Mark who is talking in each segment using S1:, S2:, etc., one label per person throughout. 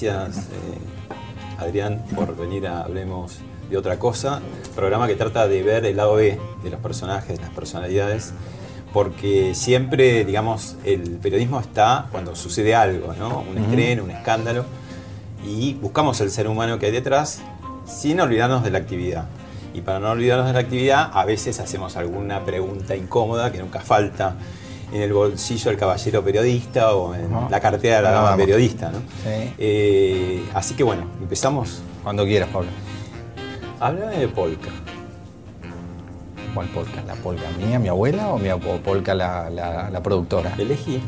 S1: Gracias, eh, Adrián, por venir a Hablemos de otra cosa. Programa que trata de ver el lado B de los personajes, de las personalidades, porque siempre, digamos, el periodismo está cuando sucede algo, ¿no? Un estreno, un escándalo, y buscamos el ser humano que hay detrás sin olvidarnos de la actividad. Y para no olvidarnos de la actividad, a veces hacemos alguna pregunta incómoda que nunca falta en el bolsillo del caballero periodista o en la cartera de la dama periodista. ¿no?
S2: Sí.
S1: Eh, así que bueno, empezamos.
S2: Cuando quieras, Pablo.
S1: Háblame de polka.
S2: ¿Cuál polka? ¿La polka mía, mi abuela o mi polka la, la- la productora?
S1: Elegí.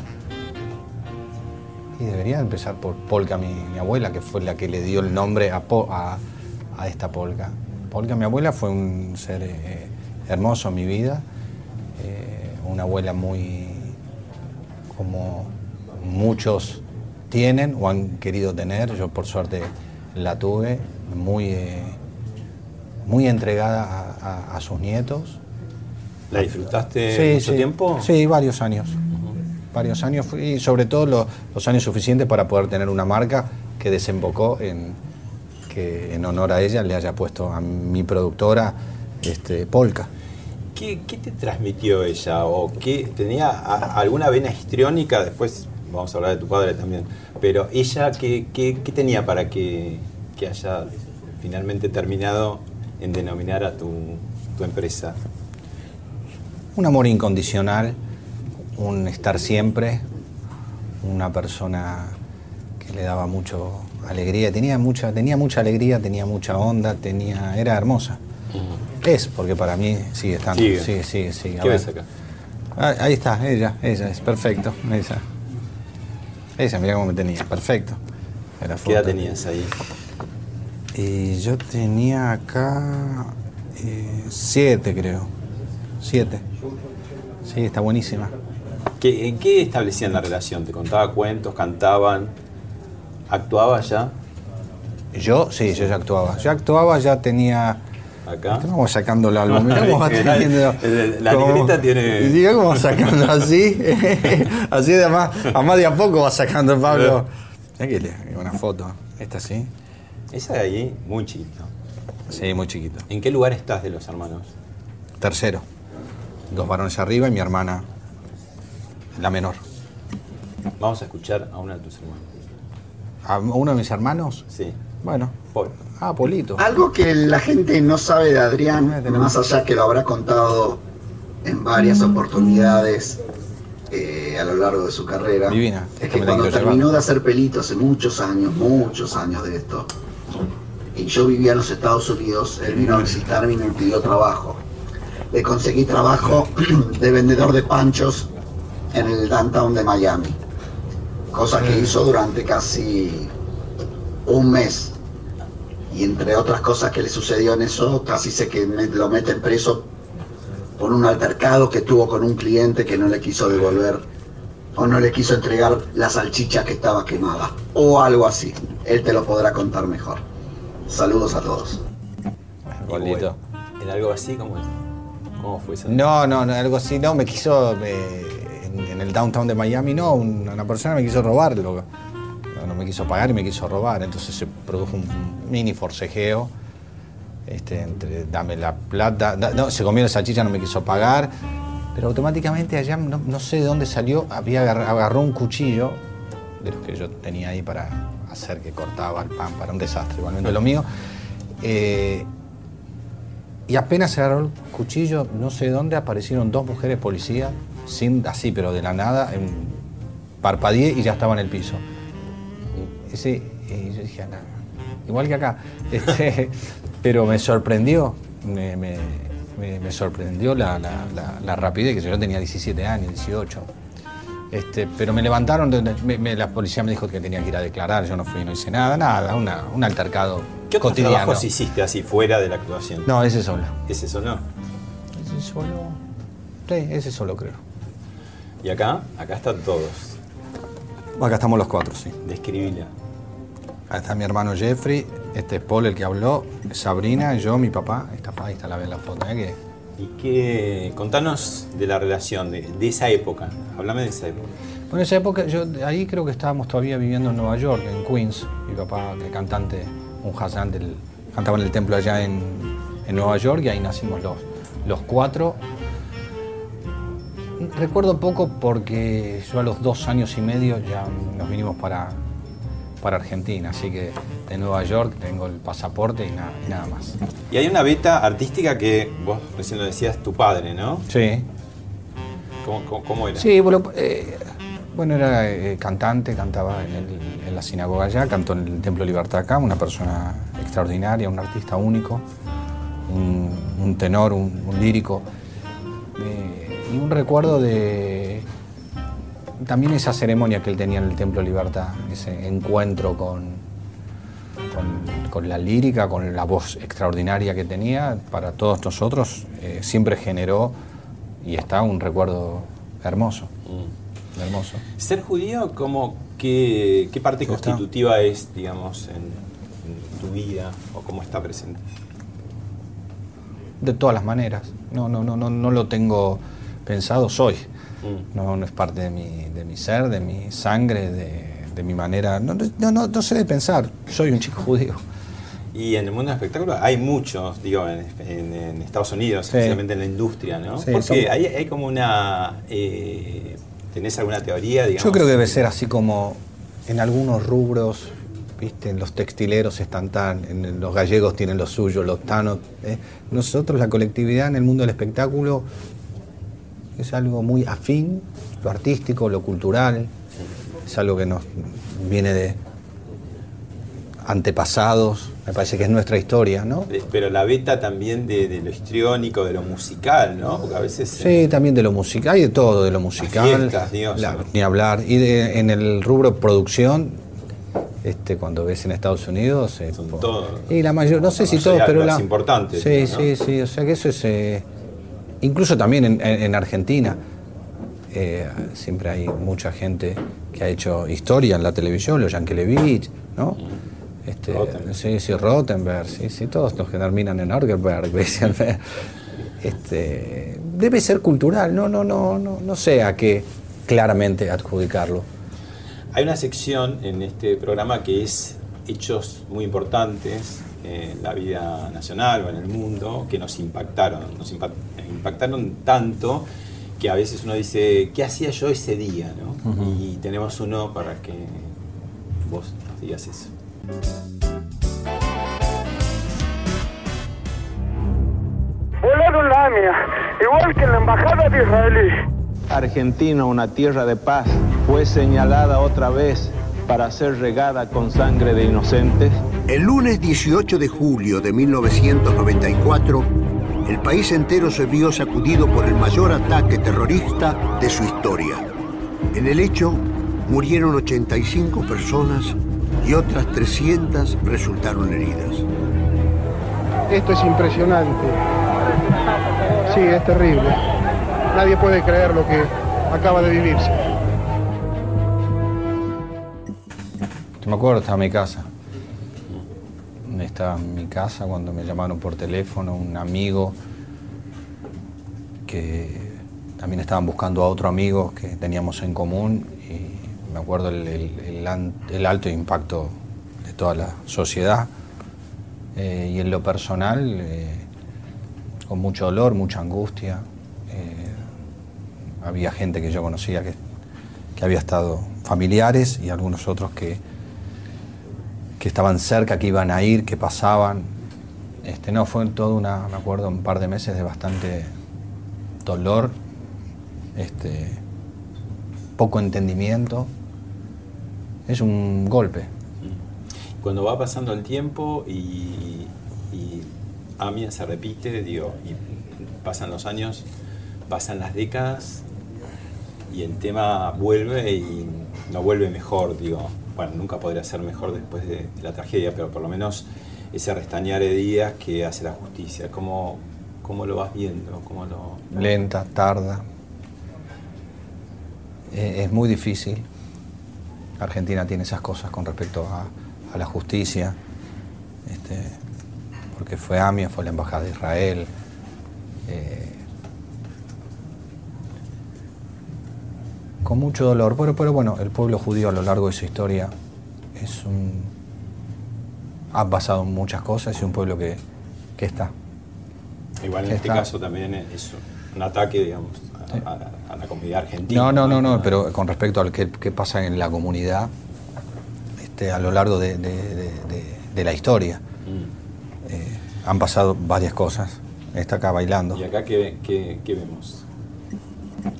S2: Y debería empezar por polka mi, mi abuela, que fue la que le dio el nombre a, po- a, a esta polka. Polka mi abuela fue un ser eh, hermoso en mi vida, eh, una abuela muy como muchos tienen o han querido tener, yo por suerte la tuve, muy, eh, muy entregada a- a- a sus nietos.
S1: ¿La disfrutaste mucho tiempo?
S2: Sí, varios años. Varios años y sobre todo lo- los años suficientes para poder tener una marca que desembocó en que en honor a ella le haya puesto a mi productora este, Polka.
S1: ¿Qué, te transmitió ella? ¿O qué, tenía alguna vena histriónica? Después vamos a hablar de tu padre también. Pero ella, ¿qué, tenía para que, que haya finalmente terminado en denominar a tu, tu empresa?
S2: Un amor incondicional, un estar siempre, una persona que le daba mucho alegría, tenía mucha, tenía mucha alegría, tenía mucha onda, tenía, era hermosa. Es, porque para mí sigue estando.
S1: Sigue.
S2: Sigue, sigue,
S1: ¿Qué ves acá?
S2: Ah, ahí está, ella, ella, es perfecto. Ella. Ella, mira cómo me tenía, perfecto. Era
S1: ¿Qué edad tenías ahí?
S2: Y yo tenía acá eh, siete, creo. Siete. Sí, está buenísima.
S1: ¿Qué, ¿En qué establecían la relación? ¿Te contaba cuentos, cantaban? ¿Actuaba ya
S2: Yo, sí, yo ya actuaba. Ya actuaba, ya tenía.
S1: Acá?
S2: Vamos sacando el álbum. Mirá cómo va
S1: La-
S2: teniendo.
S1: la
S2: cómo-
S1: libreta tiene-
S2: Y Mirá cómo va sacando así. así de más, a más de a poco va sacando Pablo. Mirá que una foto. Esta sí.
S1: Esa de ahí, muy chiquito.
S2: Sí, muy chiquito.
S1: ¿En qué lugar estás de los hermanos?
S2: Tercero. Dos varones arriba y mi hermana, la menor.
S1: Vamos a escuchar a uno de tus hermanos.
S2: ¿A uno de mis hermanos?
S1: Sí.
S2: Bueno.
S1: Paul.
S2: Ah, Polito.
S3: Algo que la gente no sabe de Adrián, más allá que lo habrá contado en varias oportunidades eh, a lo largo de su carrera,
S2: Divina,
S3: es que cuando terminó
S2: llevar.
S3: de hacer pelito hace muchos años, muchos años de esto, y yo vivía en los Estados Unidos, él vino a visitarme y me pidió trabajo. Le conseguí trabajo de vendedor de panchos en el downtown de Miami, cosa que hizo durante casi un mes y entre otras cosas que le sucedió en eso, casi sé que me- lo meten preso por un altercado que tuvo con un cliente que no le quiso devolver o no le quiso entregar la salchicha que estaba quemada o algo así. Él te lo podrá contar mejor. Saludos a todos.
S1: ¿En algo así? ¿Cómo es? ¿Cómo fue eso?
S2: No, no, no, algo así, no, me quiso, eh, en, en el downtown de Miami, no, una, una persona me quiso robar, lo- no, no me quiso pagar y me quiso robar, entonces se produjo un mini forcejeo, este, entre dame la plata, no, se comió la salchicha, no me quiso pagar, pero automáticamente allá, no, sé de dónde salió, había agar- agarró un cuchillo, de los que yo tenía ahí para hacer que cortaba el pan, para un desastre, igualmente lo mío, eh, y apenas se agarró el cuchillo, no sé de dónde aparecieron dos mujeres policías, sin, así, pero de la nada, en, parpadeé y ya estaba en el piso. Sí, y yo dije, "Ah, igual que acá. Este, pero me sorprendió, me, me- sorprendió la, la- la- la rapidez, que yo tenía 17 años, 18. Este, pero me levantaron, me- me- la policía me dijo que tenía que ir a declarar, yo no fui, no hice nada, nada, una- un altercado
S1: ¿Qué otros
S2: cotidiano.
S1: trabajos hiciste así fuera de la actuación?
S2: No, ese solo.
S1: ¿Es eso no?
S2: Ese solo. Sí, ese solo creo.
S1: Y acá, acá están todos.
S2: Acá estamos los cuatro, sí.
S1: Describila.
S2: Ahí está mi hermano Jeffrey, este es Paul el que habló, Sabrina, yo, mi papá. Ahí está, ahí está la, la foto. ¿eh?
S1: ¿Y qué? Contanos de la relación, de, de esa época. Háblame de esa época.
S2: Bueno, en esa época, yo ahí creo que estábamos todavía viviendo en Nueva York, en Queens. Mi papá, que cantante, un Hassan, del, cantaba en el templo allá en, en Nueva York y ahí nacimos los, los cuatro. Recuerdo poco porque yo a los dos años y medio ya nos vinimos para, para Argentina, así que de Nueva York tengo el pasaporte y nada, y nada más.
S1: Y hay una beta artística que vos recién lo decías, tu padre, ¿no?
S2: Sí,
S1: ¿Cómo, cómo- cómo era?
S2: Sí, bueno, eh, bueno era eh, cantante, cantaba en, el- en la sinagoga allá, cantó en el Templo Libertad acá, una persona extraordinaria, un artista único, un, un tenor, un, un lírico. Eh, y un recuerdo de también esa ceremonia que él tenía en el Templo Libertad, ese encuentro con, con, con la lírica, con la voz extraordinaria que tenía, para todos nosotros eh, siempre generó y está un recuerdo hermoso,
S1: Mm.
S2: hermoso.
S1: Ser judío, ¿cómo, qué, qué parte constitutiva es, digamos, en, en tu vida o cómo está presente?
S2: De todas las maneras, no, no, no, no, no lo tengo pensado, soy.
S1: Mm.
S2: No, no es parte de mi, de mi ser, de mi sangre, de, de mi manera. No, no, no, no sé de pensar, soy un chico judío.
S1: Y en el mundo del espectáculo hay muchos, digo, en, en- en Estados Unidos,
S2: Sí.
S1: especialmente en la industria, ¿no?
S2: Sí,
S1: Porque hay, hay como una... eh, ¿Tenés alguna teoría, digamos?
S2: Yo creo que debe ser así como en algunos rubros, viste, los textileros están tan, en los gallegos tienen lo suyo, los tanos. ¿eh? Nosotros, la colectividad en el mundo del espectáculo es algo muy afín, lo artístico, lo cultural, es algo que nos viene de antepasados, me parece que es nuestra historia, ¿no?
S1: Pero la beta también de, de lo histriónico, de lo musical, ¿no? Porque a veces...
S2: Sí,
S1: eh,
S2: también de lo musical, hay de todo, de lo musical,
S1: fiestas, Dios.
S2: la- ni hablar. Y de- en el rubro producción, este, cuando ves en Estados Unidos, eh,
S1: Son
S2: po-
S1: todos,
S2: y la mayor, no sé si todos, pero
S1: los
S2: la
S1: importantes,
S2: Sí,
S1: ¿no?
S2: sí, sí, o sea que eso es, eh, incluso también en, en- en Argentina. eh, siempre hay mucha gente que ha hecho historia en la televisión, los Yankelevich, ¿no? Este,
S1: Rottenberg.
S2: sí, sí, Rottenberg, sí, sí, todos los que terminan en Orgelberg, ¿ves? este, debe ser cultural, no, no, no, no, no sé a qué claramente adjudicarlo.
S1: Hay una sección en este programa que es hechos muy importantes en la vida nacional o en el mundo que nos impactaron. Nos impa- impactaron tanto que a veces uno dice, ¿qué hacía yo ese día? ¿no? Y tenemos uno para que vos nos digas eso.
S4: Volaron la AMIA, igual que en la Embajada de Israelí.
S5: Argentina, una tierra de paz, fue señalada otra vez para ser regada con sangre de inocentes.
S6: El lunes 18 de julio de 1994, el país entero se vio sacudido por el mayor ataque terrorista de su historia. En el hecho murieron 85 personas y otras 300 resultaron heridas.
S7: Esto es impresionante. Sí, es terrible. Nadie puede creer lo que acaba de vivirse.
S2: Me acuerdo, estaba en mi casa. Estaba en mi casa cuando me llamaron por teléfono un amigo que también estaban buscando a otro amigo que teníamos en común y me acuerdo el, alto impacto de toda la sociedad Eh, y en lo personal eh, con mucho dolor, mucha angustia. Eh, había gente que yo conocía que, que había estado familiares y algunos otros que, que estaban cerca, que iban a ir, que pasaban. Este, no, fue todo una, me acuerdo, un par de meses de bastante dolor, este, poco entendimiento. Es un golpe.
S1: Cuando va pasando el tiempo y, y Amia se repite, digo, y pasan los años, pasan las décadas, y el tema vuelve y no vuelve mejor, digo. Bueno, nunca podría ser mejor después de, la tragedia, pero por lo menos ese restañar días que hace la justicia. ¿Cómo, cómo lo vas viendo? ¿Cómo lo...
S2: Lenta, tarda. Eh, es muy difícil. Argentina tiene esas cosas con respecto a, a la justicia. Este, porque fue AMIA, fue la Embajada de Israel. eh, con mucho dolor. Pero, pero bueno, el pueblo judío a lo largo de su historia es un. ha pasado muchas cosas y es un pueblo que, que está.
S1: Igual en
S2: que
S1: este
S2: está-
S1: caso también es un ataque, digamos, a, a- a la comunidad argentina.
S2: No, no, no, no, pero con respecto al que, que pasa en la comunidad este, a lo largo de, de- de- de- de la historia.
S1: Mm.
S2: Eh, han pasado varias cosas. Está acá bailando.
S1: ¿Y acá qué, qué- qué vemos?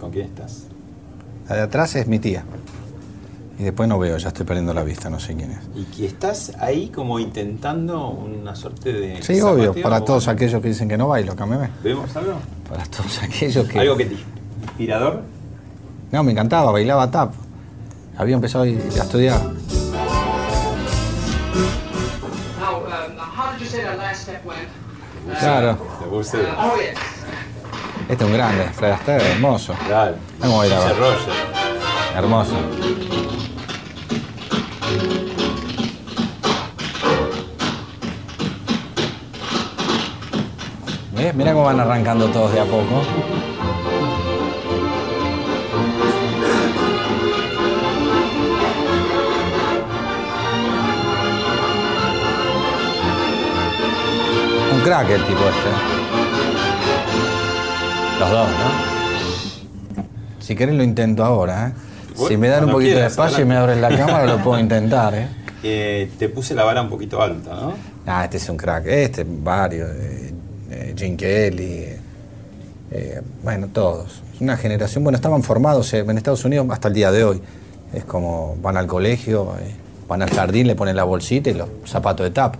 S1: ¿Con quién estás?
S2: La de atrás es mi tía. Y después no veo, ya estoy perdiendo la vista, no sé quién es.
S1: Y que estás ahí como intentando una suerte de.
S2: Sí, obvio, para
S1: o-
S2: todos aquellos que dicen que no bailo, cámbiame.
S1: ¿Vemos algo?
S2: Para todos aquellos que.
S1: ¿Algo que te inspirador?
S2: No, me encantaba, bailaba tap. Había empezado a ir a estudiar.
S8: Now, um, how did you say that last step went?
S2: Claro. Este es un grande, Fred Astaire, hermoso.
S1: Dale.
S2: Vamos a bailar.
S1: Ginger Roger.
S2: Hermoso. ¿Ves? Mira cómo van arrancando todos de a poco. Un crack el tipo este. Los dos, ¿no? Si querés lo intento ahora, ¿eh?
S1: Bueno,
S2: Si me dan un poquito de espacio y me abren la cámara, lo puedo intentar, ¿eh?
S1: Eh, te puse la vara un poquito alta, ¿no?
S2: Ah, este es un crack. Este, varios. eh, eh, Gene Kelly. eh, bueno, todos. Es una generación. Bueno, estaban formados eh, en Estados Unidos hasta el día de hoy. Es como van al colegio, eh, van al jardín, le ponen la bolsita y los zapatos de tap.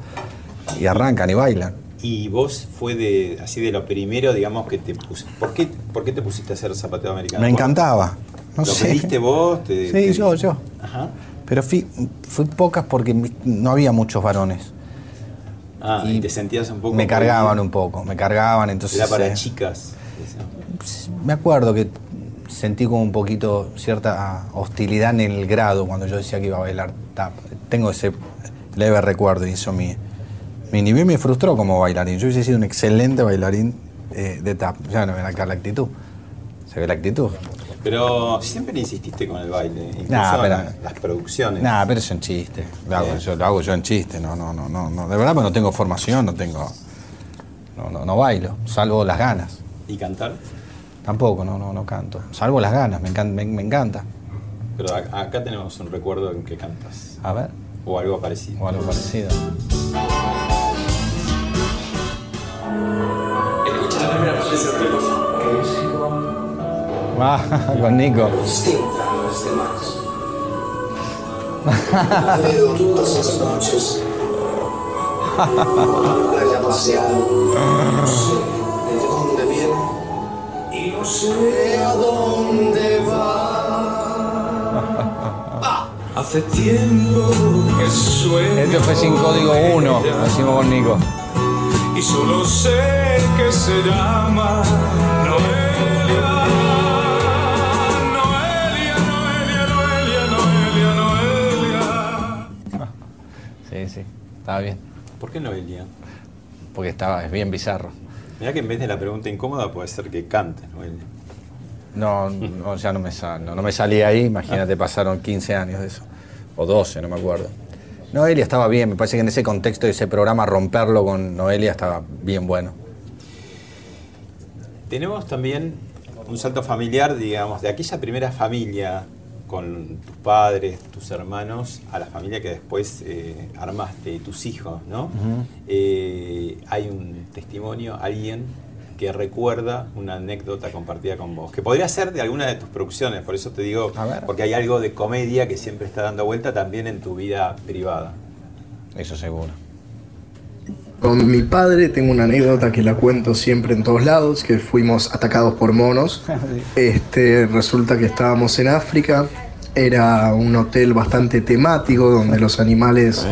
S2: Y arrancan y bailan.
S1: Y vos fue de así de lo primero, digamos, que te puse. ¿Por qué, por qué te pusiste a hacer zapateo americano?
S2: Me encantaba. No
S1: ¿Lo
S2: sé.
S1: pediste vos? Te-
S2: Sí,
S1: te-
S2: yo, yo.
S1: Ajá.
S2: Pero fui, fui pocas porque no había muchos varones.
S1: Ah, y,
S2: Y
S1: te sentías un poco.
S2: Me cargaban un poco, me cargaban, entonces...
S1: Era para
S2: eh,
S1: chicas.
S2: Me acuerdo que sentí como un poquito cierta hostilidad en el grado cuando yo decía que iba a bailar tap. Tengo ese leve recuerdo y eso me, me inhibió y me frustró como bailarín. Yo hubiese sido un excelente bailarín eh, de tap. Ya no ven acá la actitud. Se ve la actitud.
S1: Pero siempre insististe con el baile, incluso
S2: Nah, pero-
S1: la- las producciones.
S2: Nada, pero eso en chiste. Lo hago, yo, lo hago yo en chiste. No, no, no, no, no. De verdad, pues no tengo formación, no tengo. No, no, no bailo, salvo las ganas.
S1: ¿Y cantar?
S2: Tampoco, no, no, no canto. Salvo las ganas, me, encan- me, me encanta.
S1: Pero acá tenemos un recuerdo en que cantas.
S2: A ver,
S1: O algo parecido.
S2: o algo parecido.
S9: Escucha la primera parte de ese tema.
S2: Ah, con Nico.
S9: Distinta a las demás. Leído todas las noches. Haya paseado. No sé de dónde viene. Y no sé a dónde va. Hace tiempo que sueño.
S2: Este fue sin código 1, lo hicimos con Nico.
S9: Y solo sé que se llama Noelia. Noelia, Noelia, Noelia, Noelia, Noelia.
S2: Sí, sí, estaba bien.
S1: ¿Por qué Noelia?
S2: Porque estaba, es bien bizarro.
S1: Mirá que en vez de la pregunta incómoda puede ser que cantes, Noelia.
S2: No, no ya no me, sal, no, no me salí ahí, imagínate, pasaron 15 años de eso. O 12, no me acuerdo. Noelia estaba bien, me parece que en ese contexto de ese programa romperlo con Noelia estaba bien bueno.
S1: Tenemos también un salto familiar, digamos, de aquella primera familia con tus padres, tus hermanos, a la familia que después eh, armaste, tus hijos, ¿no? Eh, hay un testimonio, alguien que recuerda una anécdota compartida con vos, que podría ser de alguna de tus producciones, por eso te digo,
S2: A ver.
S1: porque hay algo de comedia que siempre está dando vuelta también en tu vida privada.
S2: Eso seguro.
S10: Con mi padre tengo una anécdota que la cuento siempre en todos lados, que fuimos atacados por monos. Este, resulta que estábamos en África, era un hotel bastante temático donde los animales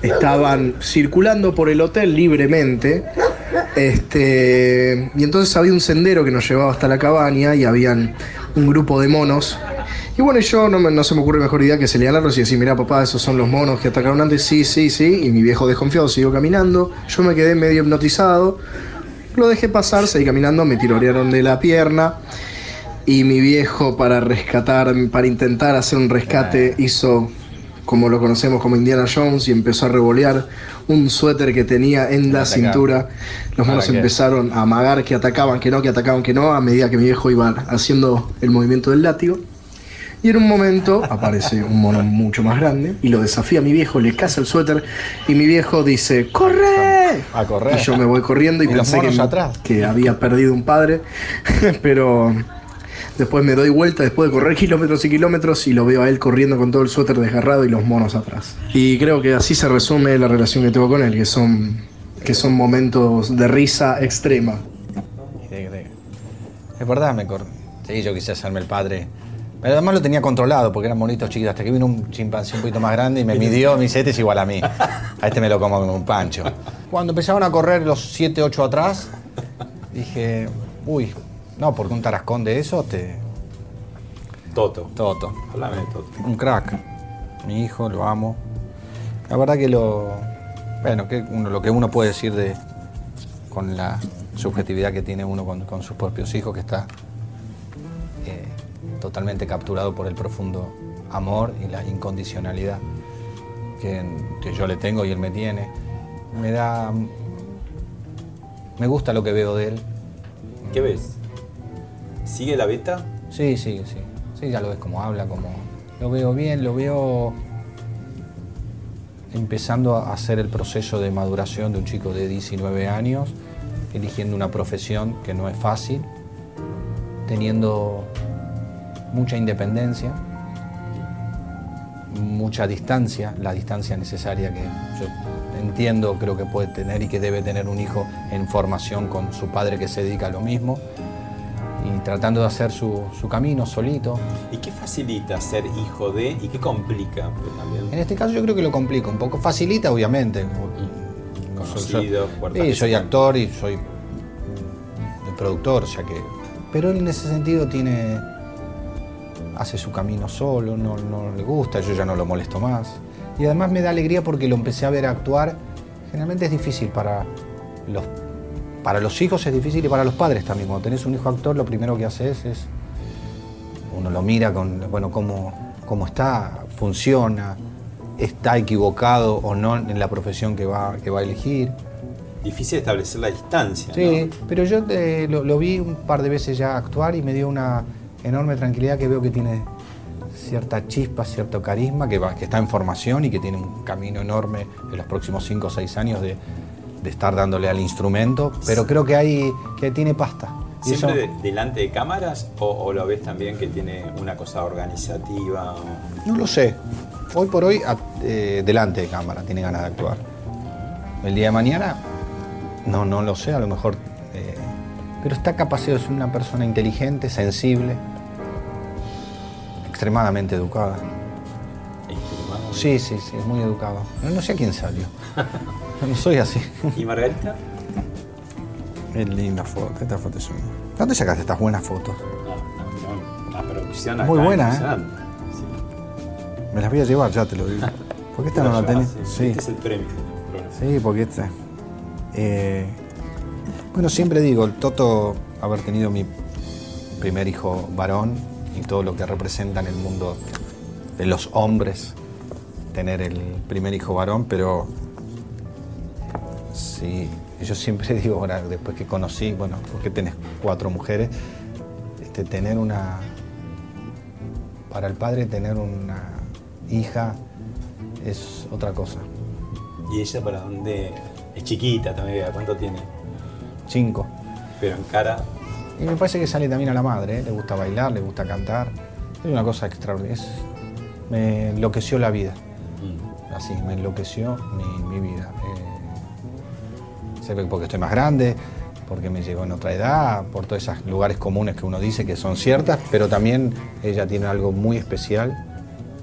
S10: estaban circulando por el hotel libremente. Este, y entonces había un sendero que nos llevaba hasta la cabaña y habían un grupo de monos. Y bueno, yo no, me- no se me ocurre mejor idea que señalarlos y decir, mira papá, esos son los monos que atacaron antes. Sí, sí, sí. Y mi viejo desconfiado siguió caminando. Yo me quedé medio hipnotizado. Lo dejé pasar, seguí caminando, me tirorearon de la pierna. Y mi viejo, para rescatar, para intentar hacer un rescate, hizo como lo conocemos como Indiana Jones y empezó a revolear un suéter que tenía en la cintura. Los
S2: ¿Para
S10: monos empezaron a amagar que atacaban, que no, que atacaban, que no, a medida que mi viejo iba haciendo el movimiento del látigo. Y en un momento aparece un mono mucho más grande y lo desafía a mi viejo, le caza el suéter y mi viejo dice, ¡corre!
S2: A correr.
S10: Y yo me voy corriendo y,
S2: Y
S10: pensé que,
S2: atrás.
S10: que había perdido un padre, pero después me doy vuelta después de correr kilómetros y kilómetros y lo veo a él corriendo con todo el suéter desgarrado y los monos atrás. Y creo que así se resume la relación que tengo con él, que son, que son momentos de risa extrema.
S2: Es verdad, me cor... Sí, yo quise hacerme el padre. Pero además lo tenía controlado porque eran monitos chiquitos. Hasta que vino un chimpancé un poquito más grande y me midió, me dice, este es igual a mí. A este me lo como como un pancho. Cuando empezaron a correr los 7, 8 atrás, dije, uy, no, porque un tarascón de eso te...
S1: Toto.
S2: Toto.
S1: Háblame de Toto.
S2: Un crack. Mi hijo, lo amo. La verdad que lo. Bueno, que uno, lo que uno puede decir de. con la subjetividad que tiene uno con, con sus propios hijos, que está eh, totalmente capturado por el profundo amor y la incondicionalidad que, que yo le tengo y él me tiene. Me da. Me gusta lo que veo de él.
S1: ¿Qué ves? ¿Sigue la beta?
S2: Sí, sí, sí. Sí, ya lo ves como habla, como. Lo veo bien, lo veo empezando a hacer el proceso de maduración de un chico de 19 años, eligiendo una profesión que no es fácil, teniendo mucha independencia, mucha distancia, la distancia necesaria que yo entiendo, creo que puede tener y que debe tener un hijo en formación con su padre que se dedica a lo mismo y tratando de hacer su, su camino solito.
S1: ¿Y qué facilita ser hijo de y qué complica también?
S2: En este caso yo creo que lo complica un poco. Facilita, obviamente.
S1: Conocido, puertas
S2: Sí, soy actor y soy productor, o sea que... Pero él en ese sentido tiene... Hace su camino solo, no, no le gusta, yo ya no lo molesto más. Y además me da alegría porque lo empecé a ver actuar. Generalmente es difícil para los, para los hijos, es difícil y para los padres también. Cuando tenés un hijo actor, lo primero que haces es... Uno lo mira con, bueno, cómo, cómo está, funciona, está equivocado o no en la profesión que va, que va a elegir.
S1: Difícil establecer la distancia.
S2: Sí,
S1: ¿no?
S2: pero yo eh, lo, lo vi un par de veces ya actuar y me dio una enorme tranquilidad que veo que tiene cierta chispa, cierto carisma, que, va, que está en formación y que tiene un camino enorme en los próximos 5 o 6 años de, de estar dándole al instrumento, pero creo que, hay, que tiene pasta. Y
S1: ¿Siempre de- delante de cámaras o, o lo ves también que tiene una cosa organizativa? o-
S2: No lo sé. Hoy por hoy, eh, delante de cámara, tiene ganas de actuar. El día de mañana, no, no lo sé, a lo mejor. eh, pero está capacitado, es una persona inteligente, sensible, extremadamente educada. Sí, sí, sí, es muy educado. No, no sé a quién salió. No soy así.
S1: ¿Y Margarita?
S2: Qué linda foto, esta foto es un... ¿Dónde sacaste estas buenas fotos?
S1: No, no, la producción
S2: Muy
S1: acá
S2: buena, ¿eh? Me las voy a llevar, ya te lo digo. ¿Por qué esta no la tenés? Sí.
S1: Este es el premio.
S2: Sí, porque este. eh, bueno, siempre digo, el Toto, haber tenido mi primer hijo varón y todo lo que representa en el mundo de los hombres, tener el primer hijo varón, pero sí, yo siempre digo, ahora, después que conocí, bueno, porque tenés cuatro mujeres, este, tener una. Para el padre, tener una hija es otra cosa.
S1: ¿Y ella para dónde? Es chiquita también, ¿cuánto tiene?
S2: Cinco.
S1: Pero en cara,
S2: Y me parece que sale también a la madre, ¿eh? le gusta bailar, le gusta cantar. Es una cosa extraordinaria. Es- me enloqueció la vida. Así, me enloqueció mi, mi vida. Eh, Se ve porque estoy más grande, porque me llegó en otra edad, por todos esos lugares comunes que uno dice que son ciertas, pero también ella tiene algo muy especial,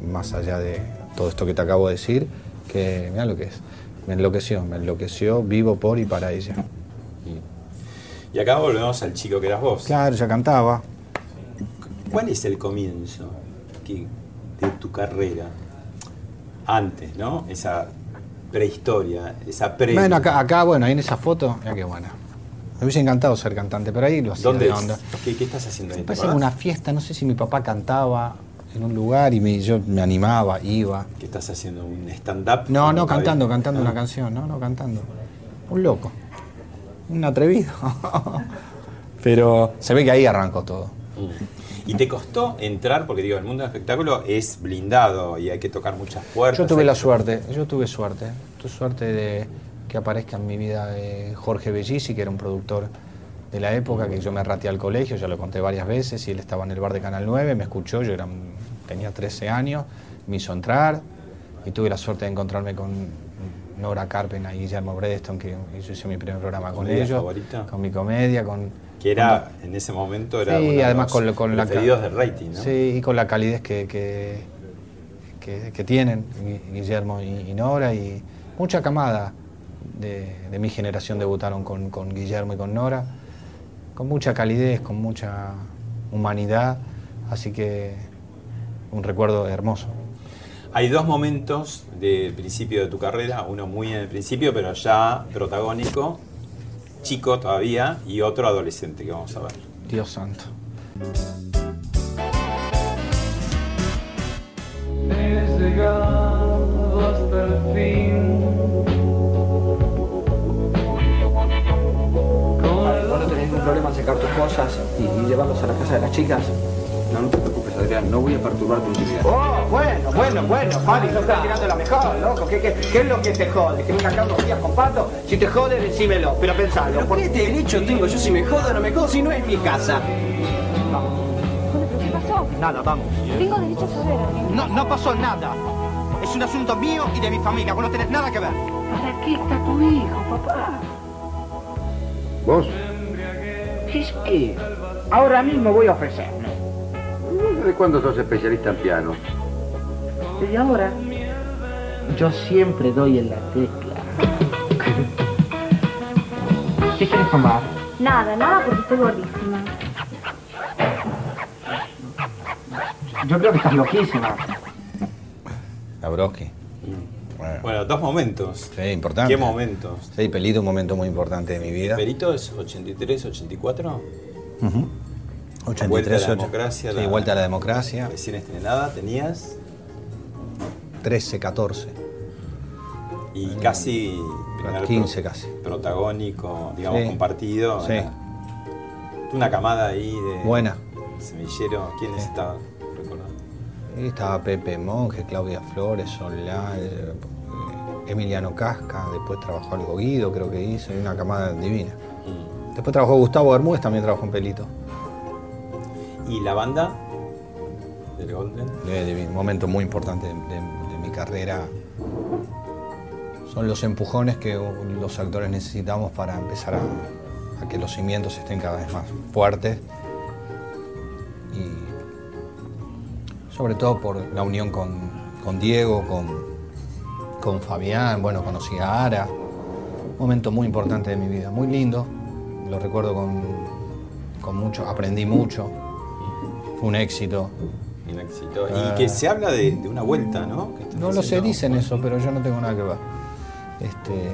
S2: más allá de todo esto que te acabo de decir, que mira lo que es. Me enloqueció, me enloqueció, vivo por y para ella.
S1: Y acá volvemos al chico que eras vos.
S2: Claro, ya cantaba.
S1: ¿Cuál es el comienzo de tu carrera? Antes, ¿no? Esa prehistoria, esa pre.
S2: Bueno, acá, acá, bueno, ahí en esa foto, mira qué buena. Me hubiese encantado ser cantante, pero ahí lo hacía
S1: ¿Dónde
S2: de
S1: es?
S2: onda.
S1: ¿Qué, qué estás haciendo ahí?
S2: Me
S1: ¿Te
S2: parece una fiesta, no sé si mi papá cantaba en un lugar y me- yo me animaba, iba.
S1: ¿Qué estás haciendo? ¿Un stand-up?
S2: No, no, cantando, cantando
S1: Ah.
S2: una canción, no, no, cantando. Un loco. Un atrevido. Pero se ve que ahí arrancó todo.
S1: Mm. ¿Y te costó entrar? Porque digo, el mundo del espectáculo es blindado y hay que tocar muchas puertas.
S2: Yo tuve la
S1: que-
S2: suerte, yo tuve suerte. Tuve suerte de que aparezca en mi vida eh, Jorge Bellisi, que era un productor de la época, que yo me rateé al colegio, ya lo conté varias veces, y él estaba en el bar de Canal 9, me escuchó, yo era, tenía 13 años, me hizo entrar, y tuve la suerte de encontrarme con Nora Carpena y Guillermo Bredeston, que yo hice mi primer programa con
S1: ¿Comedia
S2: ellos,
S1: favorita?
S2: con mi comedia, con...
S1: Que era, en ese momento, era
S2: Sí,
S1: uno de
S2: además
S1: los
S2: con, con la
S1: de rating, ¿no?
S2: Sí, y con la calidez que, que, que- que tienen Gui- Guillermo y, y Nora y mucha camada de, de mi generación debutaron con, con Guillermo y con Nora, con mucha calidez, con mucha humanidad, así que un recuerdo hermoso.
S1: Hay dos momentos del principio de tu carrera, uno muy en el principio, pero ya protagónico, chico todavía, y otro adolescente que vamos a ver.
S2: Dios santo.
S11: He llegado hasta el fin.
S12: ¿Vos no tenés ningún problema en sacar tus cosas y, y llevarlos a la casa de las chicas?
S13: No, no te preocupes, Adrián, no voy a perturbar tu intimidad.
S12: Oh, bueno, bueno, bueno, Fabi, no estás tirando la mejor, loco. ¿Qué, qué, qué es lo que te jode? ¿Que venga acá unos días con pato? Si te jode, decímelo, pero pensalo.
S13: ¿Pero qué derecho tengo yo si me jodo o no me jodo si no es mi casa?
S14: ¿Qué pasó?
S12: Nada, vamos.
S14: Tengo derecho a saber.
S12: No, no pasó nada. Es un asunto mío y de mi familia. Vos no tenés nada que ver.
S14: ¿Para qué está tu hijo, papá?
S6: ¿Vos?
S12: ¿Qué es qué? Ahora mismo voy a ofrecerme.
S6: ¿De cuándo sos especialista en piano?
S12: Desde ahora. Yo siempre doy en la tecla. ¿Qué quieres tomar?
S14: Nada, nada porque estoy gordísima.
S12: Yo creo que estás loquísima.
S2: Dabrowski.
S1: Bueno, dos momentos.
S2: Sí, importante.
S1: ¿Qué momentos?
S2: Sí, Pelito, un momento muy importante de mi vida.
S1: ¿Perito es 83, 84?
S2: Ujú.
S1: Vuelta a
S2: 83,
S1: la democracia.
S2: Sí, vuelta a la democracia.
S1: Recién estrenada, tenías
S2: 13, 14.
S1: y casi. primer
S2: 15
S1: pro-
S2: casi.
S1: Protagónico, digamos,
S2: Sí.
S1: compartido.
S2: Sí.
S1: Una camada ahí de.
S2: Buena.
S1: Semillero. ¿Quién estaba? recordando?
S2: Ahí estaba Pepe Monge, Claudia Flores, Solá, eh, Emiliano Casca, después trabajó algo Guido, creo que hizo, y una camada divina.
S1: Mm.
S2: Después trabajó Gustavo Bermúdez, también trabajó en Pelito.
S1: ¿Y la banda? Del Golden.
S2: De, de- un momento muy importante de, mi carrera. Son los empujones que los actores necesitamos para empezar a, que los cimientos estén cada vez más fuertes. Y sobre todo por la unión con, con Diego, con, con Fabián, bueno, conocí a Ara. Un momento muy importante de mi vida, muy lindo. Lo recuerdo con, con mucho, aprendí mucho. Un éxito.
S1: Un éxito.
S2: Ah.
S1: Y que se habla de, de una vuelta, ¿no? Que
S2: No lo sé, dicen eso, pero yo no tengo nada que ver. Este,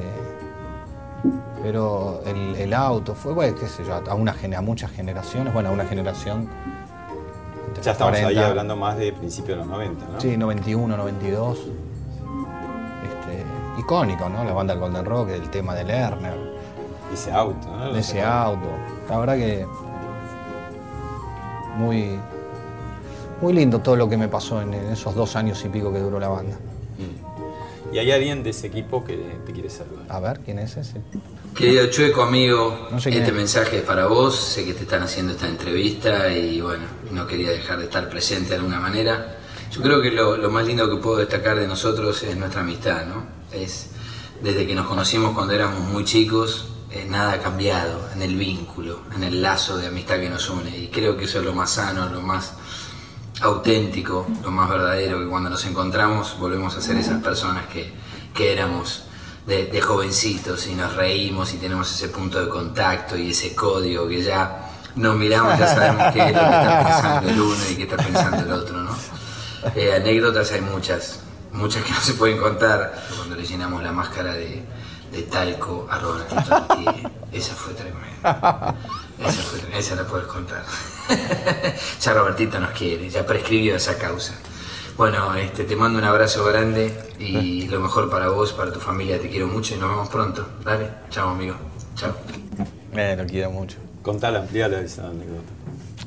S2: pero el, el auto fue, bueno, qué sé yo, a, una, a muchas generaciones, bueno, a una generación.
S1: Ya estamos ahí
S2: 40,
S1: hablando más de principios de los 90, ¿no?
S2: Sí, 91, 92. Este, icónico, ¿no? La banda del Golden Rock, el tema de Lerner.
S1: Ese auto, ¿no?
S2: ese auto. La verdad que muy, muy lindo todo lo que me pasó en, en esos dos años y pico que duró la banda.
S1: Y hay alguien de ese equipo que te quiere saludar.
S2: A ver, ¿quién es ese?
S13: Querido Chueco, amigo,
S2: No sé
S13: este
S2: es.
S13: mensaje es para vos. Sé que te están haciendo esta entrevista y bueno, no quería dejar de estar presente de alguna manera. Yo creo que lo, lo más lindo que puedo destacar de nosotros es nuestra amistad, ¿no? Es desde que nos conocimos cuando éramos muy chicos eh, nada ha cambiado en el vínculo, en el lazo de amistad que nos une. Y creo que eso es lo más sano, lo más auténtico, lo más verdadero, que cuando nos encontramos volvemos a ser esas personas que, que éramos de, jovencitos y nos reímos y tenemos ese punto de contacto y ese código que ya nos miramos, ya sabemos qué es lo que está pensando el uno y qué está pensando el otro, ¿no? Eh, anécdotas hay muchas, muchas que no se pueden contar. Cuando le llenamos la máscara de, talco a Antier, esa fue tremenda. Esa, la puedes contar. ya Robertito nos quiere, ya prescribió esa causa. Bueno, este, te mando un abrazo grande y lo mejor para vos, para tu familia. Te quiero mucho y nos vemos pronto. Dale, chao amigo. Chao.
S2: Eh, lo quiero mucho.
S1: Contala, ampliala esa anécdota.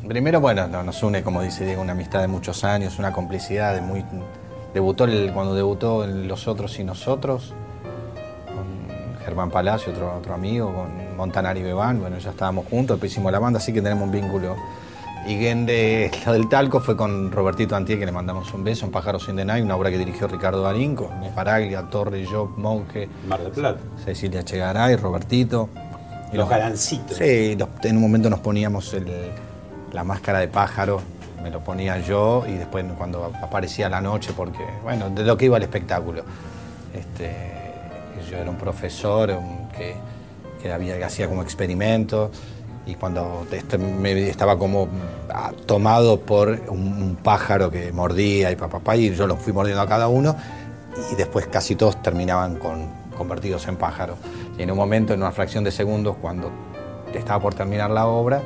S2: Primero, bueno, no, nos une, como dice Diego, una amistad de muchos años, una complicidad de muy... Debutó el- cuando debutó en Los Otros y Nosotros, con Germán Palacio, otro, otro amigo, con Montanari Bebán, bueno, ya estábamos juntos, después hicimos la banda, así que tenemos un vínculo. Y Gende, lo del talco fue con Robertito Antier, que le mandamos un beso, en Pájaros sin Denay, una obra que dirigió Ricardo Darín, con Esparaglia, Torre, yo, Monje,
S1: Mar del Plata.
S2: Cecilia Chegaray, Robertito. Y
S1: Los galancitos.
S2: Sí, los- en un momento nos poníamos el- la máscara de pájaro, me lo ponía yo y después cuando aparecía la noche, porque, bueno, de lo que iba al espectáculo. Este, yo era un profesor un- que, que había, que hacía como experimentos y cuando este, me estaba como ah, tomado por un, un pájaro que mordía y papá, y yo los fui mordiendo a cada uno y después casi todos terminaban con, convertidos en pájaros. Y en un momento, en una fracción de segundos, cuando estaba por terminar la obra,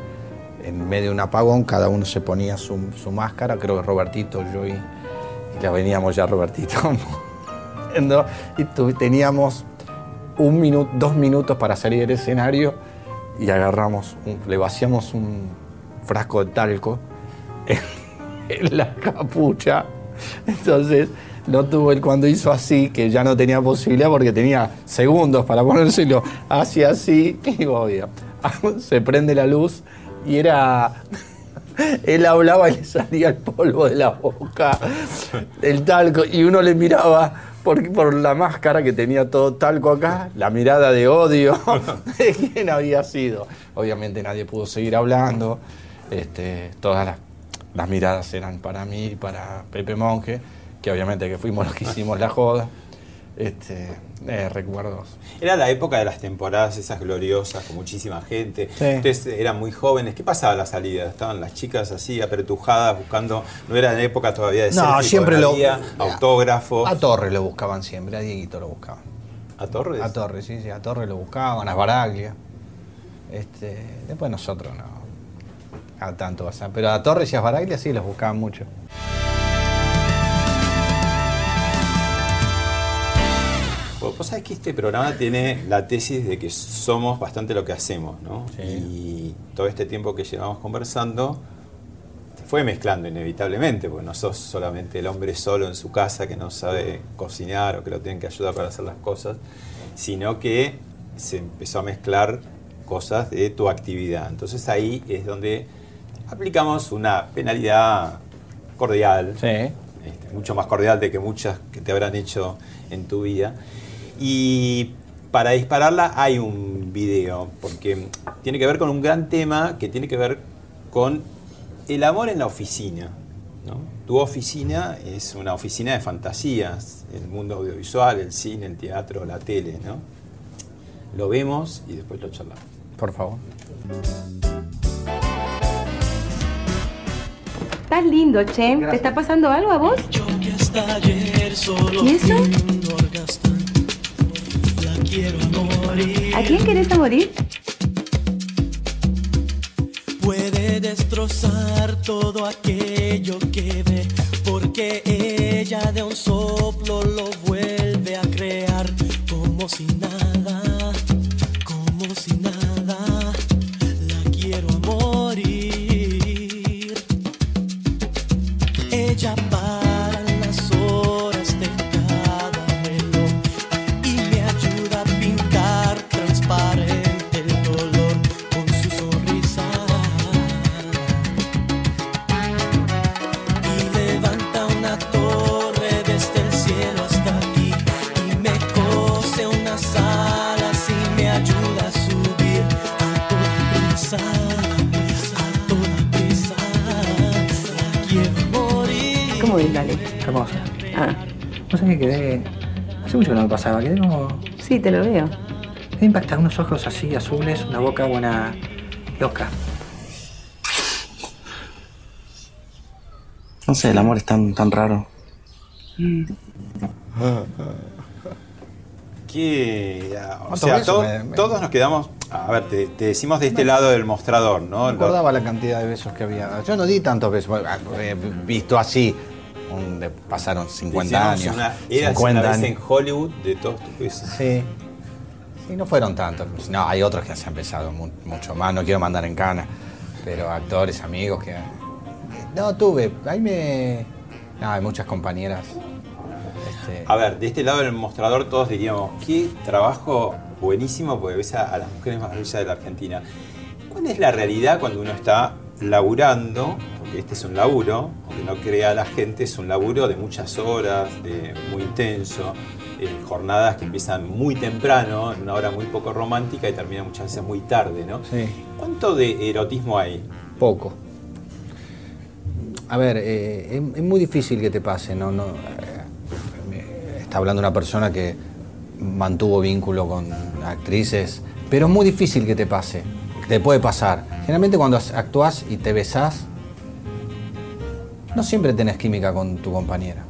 S2: en medio de un apagón, cada uno se ponía su, su máscara, creo que Robertito, yo y, y ya veníamos ya Robertito. y teníamos un minuto, dos minutos para salir del escenario y agarramos, le vaciamos un frasco de talco en, la capucha. Entonces, no tuvo el cuando hizo así, que ya no tenía posibilidad porque tenía segundos para ponérselo, hacía así, y obvio, se prende la luz y era. Él hablaba y le salía el polvo de la boca, el talco, y uno le miraba por, por la máscara que tenía todo talco acá, la mirada de odio de quién había sido. Obviamente nadie pudo seguir hablando, este, todas las, las miradas eran para mí y para Pepe Monje, que obviamente que fuimos los que hicimos la joda. Este, eh, recuerdos.
S1: Era la época de las temporadas esas gloriosas, con muchísima gente.
S2: Sí.
S1: Ustedes eran muy jóvenes. ¿Qué pasaba a la salida? Estaban las chicas así, apretujadas, buscando. No era en época todavía de
S2: No,
S1: selfie,
S2: siempre lo-
S1: autógrafos.
S2: A Torre lo buscaban siempre, a Dieguito lo buscaban.
S1: ¿A Torres?
S2: A Torre, sí, sí, a Torre lo buscaban, a Baraglia. Este, después nosotros no. A tanto, sea, pero a Torres y a Baraglia sí los buscaban mucho.
S1: Vos vos sabés que este programa tiene la tesis de que somos bastante lo que hacemos, ¿no? Y todo este tiempo que llevamos conversando se fue mezclando inevitablemente, porque no sos solamente el hombre solo en su casa que no sabe cocinar o que lo tienen que ayudar para hacer las cosas, sino que se empezó a mezclar cosas de tu actividad. Entonces ahí es donde aplicamos una penalidad cordial, este, mucho más cordial de que muchas que te habrán hecho en tu vida. Y para dispararla hay un video, porque tiene que ver con un gran tema que tiene que ver con el amor en la oficina. ¿no? Tu oficina es una oficina de fantasías, el mundo audiovisual, el cine, el teatro, la tele. ¿no? Lo vemos y después lo charlamos.
S2: Por favor.
S14: Estás lindo, Che. ¿Te está pasando algo a vos? ¿Y eso? ¿A quién querés a morir?
S15: Puede destrozar todo aquello que ve, porque ella de un soplo lo
S16: Hace mucho que no me pasaba, quedé como.
S14: sí, te lo veo.
S16: Quedé impactado, unos ojos así azules, una boca buena. loca. No sé, el amor es tan, tan raro.
S1: Que, ah, o
S2: ¿Cuántos
S1: sea, to-
S2: me- me-
S1: todos nos quedamos. A ver, te, te decimos de este lado del mostrador, ¿no?
S2: No recordaba la cantidad de besos que había. Yo no di tantos besos. He visto así. Un- de- pasaron 50
S1: Decíamos
S2: años. 50
S1: una vez
S2: años.
S1: en Hollywood de todos tus besos.
S2: Sí. Sí, no fueron tantos. No, hay otros que se han empezado mu- mucho más. No quiero mandar en cana. Pero actores, amigos que. No, tuve. Ahí me. No, hay muchas compañeras. Este,
S1: A ver, de este lado del mostrador todos diríamos, qué trabajo buenísimo porque ves a, a las mujeres más bellas de la Argentina. ¿Cuál es la realidad cuando uno está laburando? Porque este es un laburo, aunque no crea la gente, es un laburo de muchas horas, de muy intenso, eh, jornadas que empiezan muy temprano, en una hora muy poco romántica y terminan muchas veces muy tarde, ¿no?
S2: Sí.
S1: ¿Cuánto de erotismo hay?
S2: Poco. A ver, eh, es, es muy difícil que te pase, ¿no? no eh, está hablando una persona que mantuvo vínculo con actrices, pero es muy difícil que te pase, te puede pasar. Generalmente cuando actúas y te besás, no siempre tenés química con tu compañera.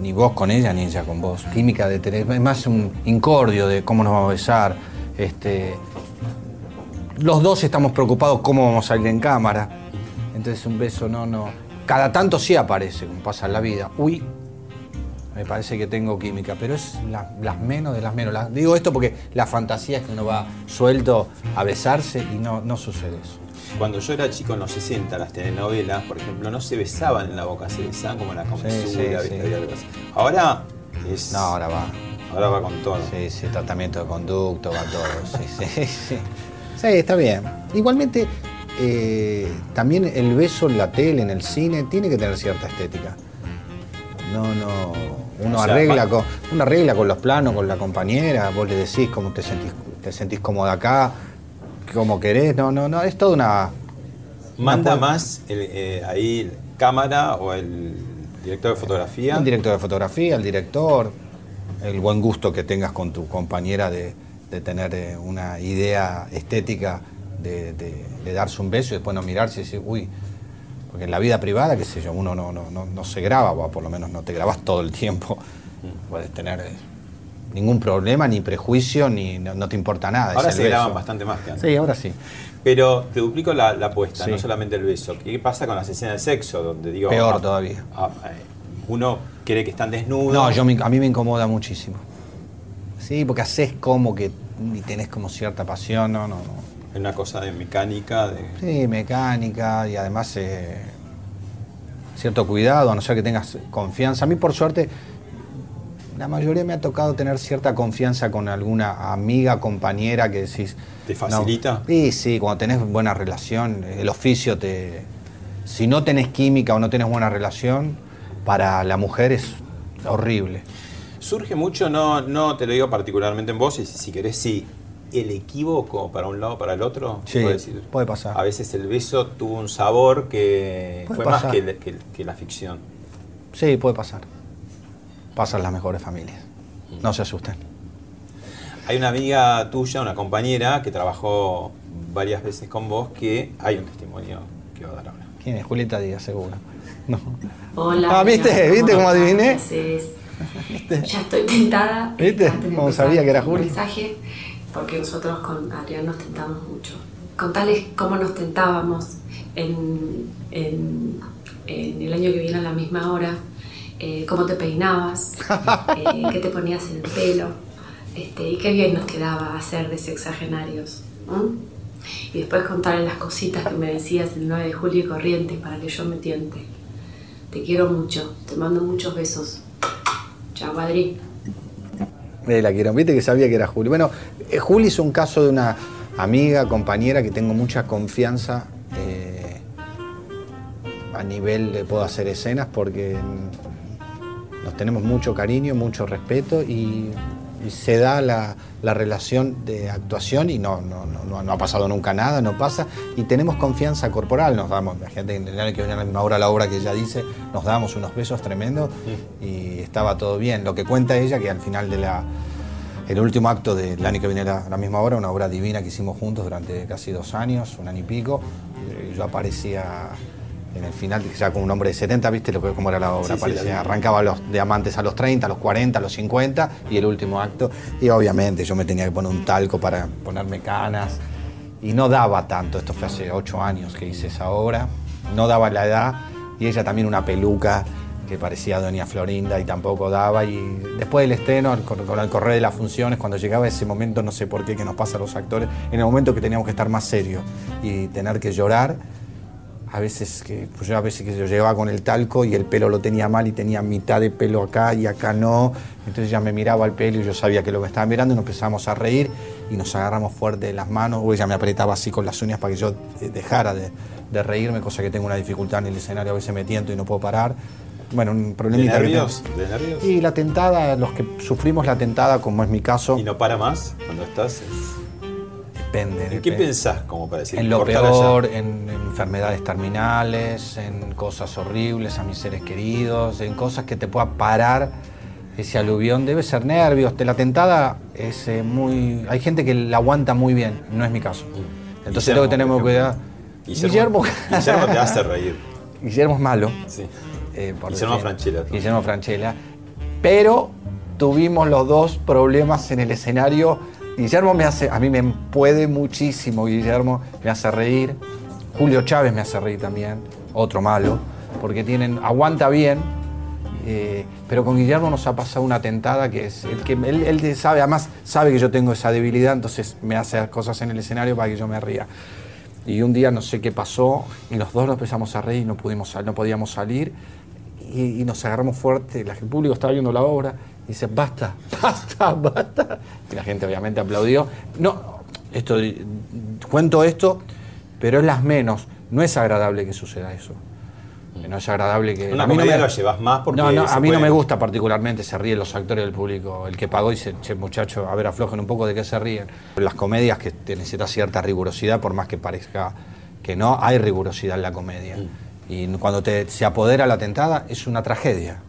S2: Ni vos con ella, ni ella con vos. Química de tener, es más un incordio de cómo nos vamos a besar. Este, los dos estamos preocupados cómo vamos a salir en cámara. Entonces un beso no, no. Cada tanto sí aparece, como pasa en la vida. Uy, me parece que tengo química, pero es la- las menos de las menos. Las- digo esto porque la fantasía es que uno va suelto a besarse y no, no sucede eso.
S1: Cuando yo era chico en los 60, las telenovelas, por ejemplo, no se besaban en la boca, se besaban como en la comesura,
S2: sí, sí.
S1: Así. Ahora es.
S2: No, ahora va.
S1: Ahora va con todo.
S2: Sí, sí, tratamiento de conducto, va todo. Sí, sí, sí. Sí, está bien. Igualmente, eh, también el beso en la tele, en el cine, tiene que tener cierta estética. No, no. Uno
S1: O sea,
S2: arregla, con, uno arregla con los planos, con la compañera, vos le decís cómo te sentís, te sentís cómoda acá, cómo querés. No, no, no. Es toda una.
S1: ¿Manda
S2: una-
S1: más el, eh, ahí el cámara o el director de fotografía?
S2: El director de fotografía, el director, el buen gusto que tengas con tu compañera de, de tener eh, una idea estética de, de- de darse un beso y después no mirarse y decir, uy, porque en la vida privada, qué sé yo, uno no, no, no, no se graba, o por lo menos no te grabas todo el tiempo. Puedes tener eh, ningún problema, ni prejuicio, ni no, no te importa nada.
S1: Ahora se graban bastante más que antes.
S2: Sí, ahora sí.
S1: Pero te duplico la, la apuesta,
S2: Sí.
S1: no solamente el beso. ¿Qué pasa con las escenas de sexo? Donde digo.
S2: Peor
S1: ah,
S2: todavía.
S1: ah, eh, uno cree que están desnudos.
S2: No, yo me- a mí me incomoda muchísimo. Sí, porque haces como que y tenés como cierta pasión, no, no, no.
S1: Es una cosa de mecánica, de.
S2: Sí, mecánica y además eh, cierto cuidado, a no ser que tengas confianza. A mí, por suerte, la mayoría me ha tocado tener cierta confianza con alguna amiga, compañera que decís.
S1: ¿Te facilita?
S2: no. Sí, sí, cuando tenés buena relación, el oficio te. Si no tenés química o no tenés buena relación, para la mujer es horrible.
S1: Surge mucho, no, no te lo digo particularmente en vos, y si querés, sí, el equívoco para un lado para el otro.
S2: Sí,
S1: puede decir.
S2: puede pasar.
S1: A veces el beso tuvo un sabor que
S2: Puede
S1: fue
S2: pasar.
S1: más que, la- que- que la ficción.
S2: Sí, puede pasar. Pasan las mejores familias. No se asusten.
S1: Hay una amiga tuya, una compañera, que trabajó varias veces con vos, que hay un testimonio que va a dar ahora.
S2: ¿Quién es? Julieta Díaz, seguro. No.
S17: Hola.
S2: Ah, ¿viste? ¿Viste cómo adiviné?
S17: Ya estoy tentada.
S2: ¿Viste?
S17: de
S2: Cómo
S17: empezar
S2: sabía que era
S17: el
S2: Juli.
S17: mensaje, porque nosotros con Adrián nos tentamos mucho. Contarles cómo nos tentábamos en, en- en el año que viene a la misma hora, eh, cómo te peinabas, eh, qué te ponías en el pelo, este, y qué bien nos quedaba hacer de sexagenarios. Y después contarles las cositas que me decías el 9 de julio y Corrientes para que yo me tiente. Te quiero mucho, te mando muchos besos. Chao, Adri.
S2: Eh, la quiero. Viste que sabía que era Juli. Bueno, eh, Juli es un caso de una amiga, compañera que tengo mucha confianza eh, a nivel de puedo hacer escenas porque nos tenemos mucho cariño, mucho respeto y se da la, la relación de actuación y no, no, no, no- ha pasado nunca nada, no pasa. Y tenemos confianza corporal, nos damos, la gente en el año que viene a la misma hora, la obra que ella dice, nos damos unos besos tremendos y estaba todo bien. Lo que cuenta ella que al final de la... El último acto del año que viene a la, a la misma hora, una obra divina que hicimos juntos durante casi dos años, un año y pico. eh, Yo aparecía en el final, ya con un hombre de 70, ¿viste lo que, cómo era la obra?
S1: Sí, la
S2: arrancaba los diamantes a los 30, a los 40, a los 50 y el último acto. Y obviamente yo me tenía que poner un talco para ponerme canas. Y no daba tanto, esto fue hace ocho años que hice esa obra, no daba la edad y ella también una peluca que parecía Doña Florinda y tampoco daba. Y después del estreno, con, con el correr de las funciones, cuando llegaba ese momento, no sé por qué, que nos pasa a los actores, en el momento que teníamos que estar más serios y tener que llorar, a veces que pues yo a veces que yo llegaba con el talco y el pelo lo tenía mal y tenía mitad de pelo acá y acá no. Entonces ella me miraba al pelo y yo sabía que lo me estaba mirando y nos empezamos a reír y nos agarramos fuerte de las manos o ella me apretaba así con las uñas para que yo eh, dejara de, de reírme, cosa que tengo una dificultad en el escenario, a veces me tiento y no puedo parar. Bueno, un
S1: ¿De
S2: problemita que
S1: nervios? ¿De nervios?
S2: Y la tentada, los que sufrimos la tentada, como es mi caso,
S1: ¿Y no para más cuando estás?
S2: Depende.
S1: ¿En qué
S2: depende.
S1: pensás como para decir?
S2: En lo peor, en, en enfermedades terminales, en cosas horribles a mis seres queridos, en cosas que te pueda parar ese aluvión. Debe ser nervios. La tentada es eh, muy. Hay gente que la aguanta muy bien, no es mi caso. Entonces tengo que
S1: ejemplo.
S2: cuidado.
S1: Guillermo, Guillermo te hace reír.
S2: Guillermo es malo.
S1: Sí.
S2: eh, por
S1: Guillermo
S2: decir-
S1: Franchella.
S2: Guillermo Franchella. Pero tuvimos los dos problemas en el escenario. Guillermo me hace, a mí me puede muchísimo, Guillermo me hace reír. Julio Chávez me hace reír también, otro malo, porque tienen, aguanta bien, eh, pero con Guillermo nos ha pasado una tentada que es, el que él, él sabe, además sabe que yo tengo esa debilidad, entonces me hace cosas en el escenario para que yo me ría. Y un día no sé qué pasó y los dos nos empezamos a reír y no, pudimos, no podíamos salir y, y nos agarramos fuerte. El público estaba viendo la obra dice, basta, basta, basta. Y la gente obviamente aplaudió. No, esto, cuento esto, pero es las menos. No es agradable que suceda eso. No es agradable que...
S1: Una
S2: a mí no me-
S1: lo llevas más porque
S2: No, no, a mí no me gusta particularmente, se ríen los actores del público. El que pagó dice, che, muchacho, a ver, aflojen un poco de qué se ríen. Las comedias que te necesitan cierta rigurosidad, por más que parezca que no, hay rigurosidad en la comedia. Y cuando te, se apodera la tentada, es una tragedia.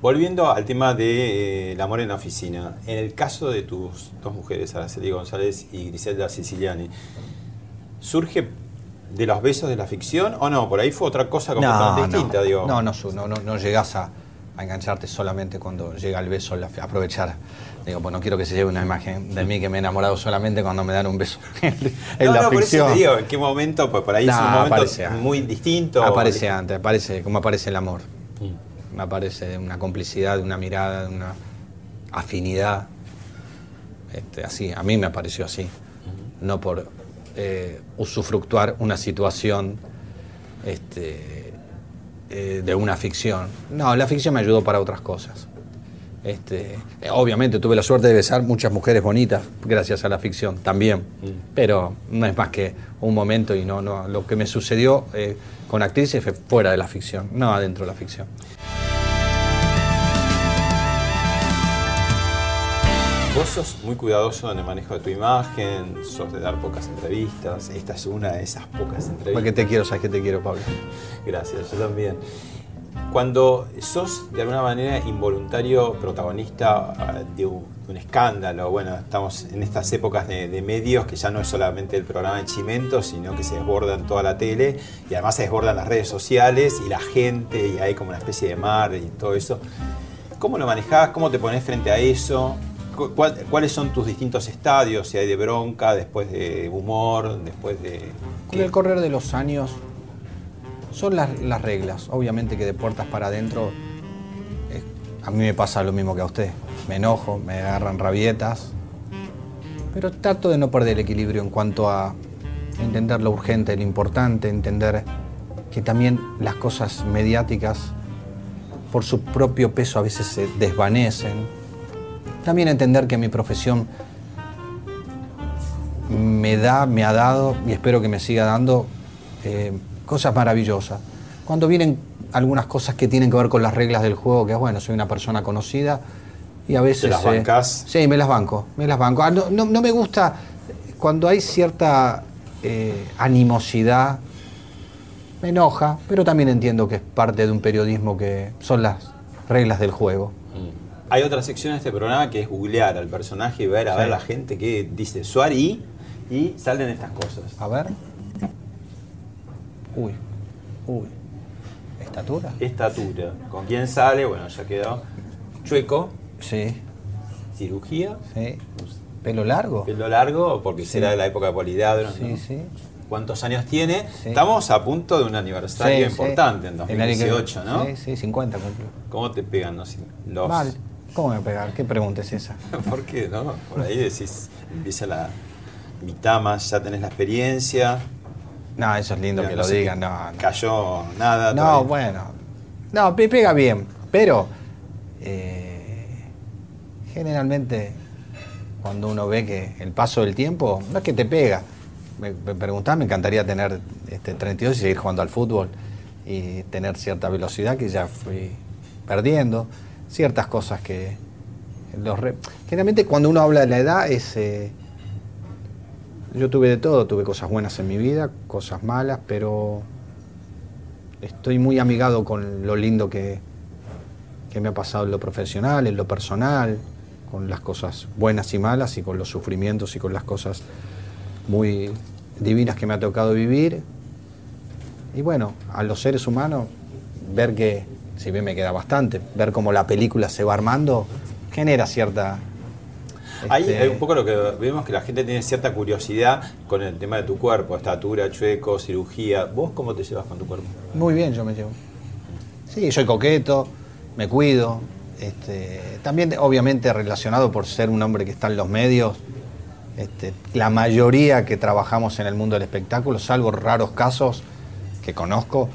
S1: Volviendo al tema de eh, el amor en la oficina, en el caso de tus dos mujeres, Araceli González y Griselda Siciliani, ¿surge de los besos de la ficción o no? Por ahí fue otra cosa completamente distinta,
S2: no,
S1: digo.
S2: no, no, no, no, no llegas a, a engancharte solamente cuando llega el beso, la, aprovechar. Digo, pues no quiero que se lleve una imagen de mí que me he enamorado solamente cuando me dan un beso en,
S1: no,
S2: la
S1: no, por eso
S2: ficción.
S1: te digo, ¿en qué momento? Pues por ahí es un momento
S2: aparece
S1: muy distinto.
S2: Aparece antes, aparece como aparece el amor.
S1: Mm.
S2: Aparece una complicidad, una mirada, una afinidad. Este, así, a mí me apareció así. No por eh, usufructuar una situación este, eh, de una ficción. No, la ficción me ayudó para otras cosas. Este, obviamente tuve la suerte de besar muchas mujeres bonitas gracias a la ficción también, pero no es más que un momento y no, no lo que me sucedió eh, con actrices fue fuera de la ficción, no adentro de la ficción.
S1: Vos sos muy cuidadoso en el manejo de tu imagen, sos de dar pocas entrevistas. Esta es una de esas pocas entrevistas.
S2: Porque te quiero, sabes que te quiero, Pablo.
S1: Gracias, yo también. Cuando sos de alguna manera involuntario protagonista ah, de un, escándalo, bueno, estamos en estas épocas de, medios que ya no es solamente el programa de Chimento, sino que se desborda en toda la tele y además se desbordan las redes sociales y la gente y hay como una especie de mar y todo eso. ¿Cómo lo manejás? ¿Cómo te pones frente a eso? Cu- cuál- ¿Cuáles son tus distintos estadios? Si hay de bronca, después de humor, después de...
S2: Con el correr de los años son las, las reglas. Obviamente que de puertas para adentro a mí me pasa lo mismo que a usted. Me enojo, me agarran rabietas, pero trato de no perder el equilibrio en cuanto a entender lo urgente, lo importante, entender que también las cosas mediáticas por su propio peso a veces se desvanecen. También entender que mi profesión me da, me ha dado y espero que me siga dando eh, cosas maravillosas. Cuando vienen algunas cosas que tienen que ver con las reglas del juego, que es bueno, soy una persona conocida Y a veces.
S1: ¿Te las
S2: eh,
S1: bancás?
S2: sí, me las banco. Me las banco. Ah, no, no- no me gusta cuando hay cierta eh, animosidad. Me enoja, pero también entiendo que es parte de un periodismo que son las reglas del juego.
S1: Hay otra sección de este programa que es googlear al personaje y ver a
S2: Sí.
S1: ver la gente que dice y, y salen estas cosas.
S2: A ver. Uy, uy. ¿Estatura?
S1: Estatura. ¿Con quién sale? Bueno, ya quedó. Chueco.
S2: Sí.
S1: Cirugía.
S2: Sí. ¿Pelo largo?
S1: Pelo largo, porque
S2: Sí.
S1: será de la época de Polidadro. ¿no?
S2: Sí, sí.
S1: ¿Cuántos años tiene?
S2: Sí.
S1: Estamos a punto de un aniversario
S2: Sí, sí.
S1: importante en
S2: El año que-
S1: 2018, ¿no?
S2: Sí, sí, 50 cumplió.
S1: ¿Cómo te pegan los, los-
S2: Mal. ¿Cómo me pegar? ¿Qué pregunta es esa?
S1: ¿Por qué, no? Por ahí decís, empieza la mitad más, ya tenés la experiencia.
S2: No, eso es lindo que
S1: no
S2: lo digan, no, no.
S1: Cayó nada.
S2: No,
S1: todavía.
S2: bueno. No, pega bien, pero eh, generalmente cuando uno ve que el paso del tiempo, no es que te pega. Me, me preguntás, me encantaría tener este 32 y seguir jugando al fútbol y tener cierta velocidad que ya fui perdiendo, ciertas cosas que los re- generalmente cuando uno habla de la edad es eh, yo tuve de todo, tuve cosas buenas en mi vida, cosas malas, pero estoy muy amigado con lo lindo que, que me ha pasado en lo profesional, en lo personal, con las cosas buenas y malas y con los sufrimientos y con las cosas muy divinas que me ha tocado vivir. Y bueno, a los seres humanos, ver que, si bien me queda bastante, ver cómo la película se va armando, genera cierta...
S1: Ahí
S2: este,
S1: hay un poco lo que vemos que la gente tiene cierta curiosidad con el tema de tu cuerpo, estatura, chueco, cirugía. ¿Vos cómo te llevas con tu cuerpo?
S2: Muy bien, yo me llevo. Sí, soy coqueto, me cuido. Este, también, obviamente, relacionado por ser un hombre que está en los medios, este, la mayoría que trabajamos en el mundo del espectáculo, salvo raros casos que conozco,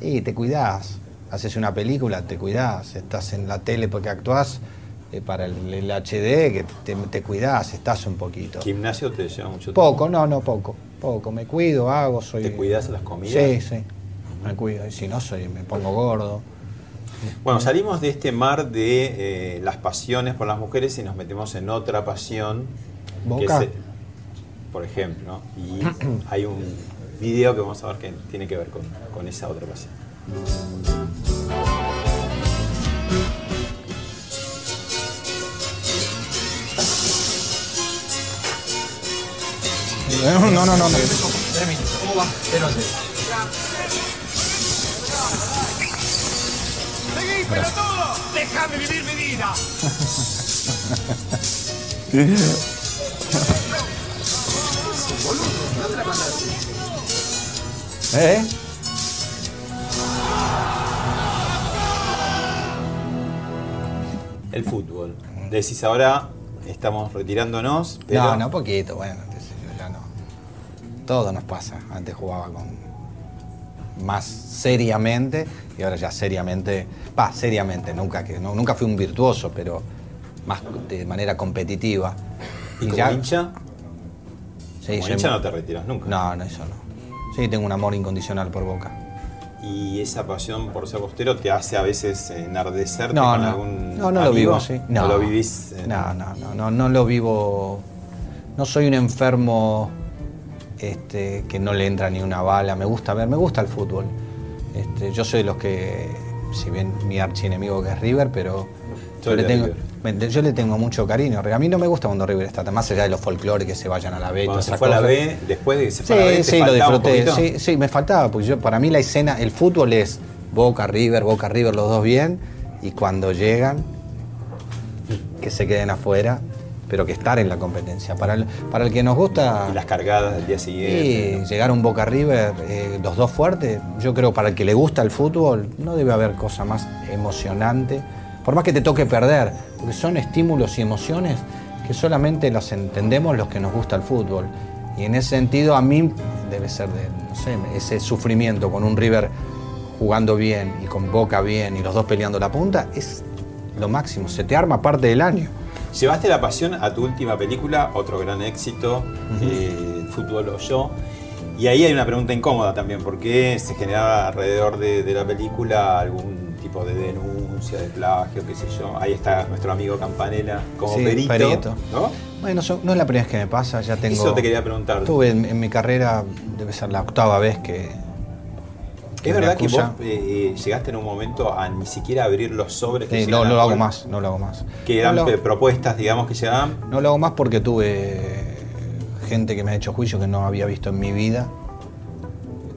S2: y te cuidás. Haces una película, te cuidás. Estás en la tele porque actuás eh, para el, el HD, que te, te cuidás, estás un poquito.
S1: ¿Gimnasio te lleva mucho tiempo?
S2: Poco, no, no, poco. Poco. Me cuido, hago, soy.
S1: ¿Te cuidas las comidas?
S2: Sí, sí. Me cuido. Y si no, soy, me pongo gordo.
S1: Bueno, salimos de este mar de eh, las pasiones por las mujeres y nos metemos en otra pasión. que
S2: Boca.
S1: es, por ejemplo, y hay un video que vamos a ver que tiene que ver con, con esa otra pasión.
S2: No, no, no, no. no.
S16: ¿Cómo va?
S9: ¡Seguí, pelotudo! ¡Déjame vivir mi vida!
S2: ¿Eh?
S1: El fútbol. Decís ahora, estamos retirándonos, pero
S2: No, no, poquito, bueno, Todo nos pasa. Antes jugaba con más seriamente y ahora ya seriamente, va, seriamente, nunca que no, nunca fui un virtuoso, pero más de manera competitiva.
S1: ¿Y como hincha?
S2: Sí,
S1: como hincha
S2: muy-
S1: no te retiras nunca.
S2: No, no, eso no. Sí, tengo un amor incondicional por Boca.
S1: Y esa pasión por ser bostero te hace a veces enardecerte
S2: No,
S1: con
S2: no.
S1: algún
S2: No, no lo vivo así.
S1: No, lo vivís. en-
S2: No, no, no, no, no lo vivo. No soy un enfermo este, que no le entra ni una bala. Me gusta ver, me gusta el fútbol. Este, yo soy de los que, si bien mi archienemigo que es River, pero yo le, tengo,
S1: River.
S2: me- yo le tengo mucho cariño. A mí no me gusta cuando River está, más allá de los folclores que se vayan a la B.
S1: Cuando se fue a la. B, después de que se
S2: Sí,
S1: fue a la B, ¿te
S2: sí, lo disfruté. Sí, sí, me faltaba, pues yo, para mí la escena, el fútbol es Boca, River, Boca, River, los dos bien, y cuando llegan, que se queden afuera, pero que estar en la competencia. Para el, para el que nos gusta...
S1: Y las cargadas del día siguiente.
S2: Sí, llegar a un Boca River, eh, los dos fuertes, yo creo para el que le gusta el fútbol, no debe haber cosa más emocionante, por más que te toque perder, porque son estímulos y emociones que solamente las entendemos los que nos gusta el fútbol. Y en ese sentido a mí debe ser de, no sé, ese sufrimiento con un River jugando bien y con Boca bien y los dos peleando la punta, es lo máximo, se te arma parte del año.
S1: Llevaste la pasión a tu última película, otro gran éxito, eh, Fútbol o Yo. Y ahí hay una pregunta incómoda también, porque se generaba alrededor de, de la película algún tipo de denuncia de plagio, qué sé yo. Ahí está nuestro amigo Campanella como
S2: Sí,
S1: perito,
S2: perito.
S1: ¿no?
S2: Bueno, no es la primera vez que me pasa, ya tengo...
S1: Eso te quería preguntar.
S2: Tuve en, en mi carrera, debe ser la octava vez que...
S1: ¿Es verdad que vos eh, eh, llegaste en un momento a ni siquiera abrir los sobres que
S2: Sí, no, no lo hago más, no lo hago más.
S1: Que eran
S2: No
S1: eh, propuestas, digamos, que llegaban.
S2: No lo hago más porque tuve gente que me ha hecho juicio que no había visto en mi vida.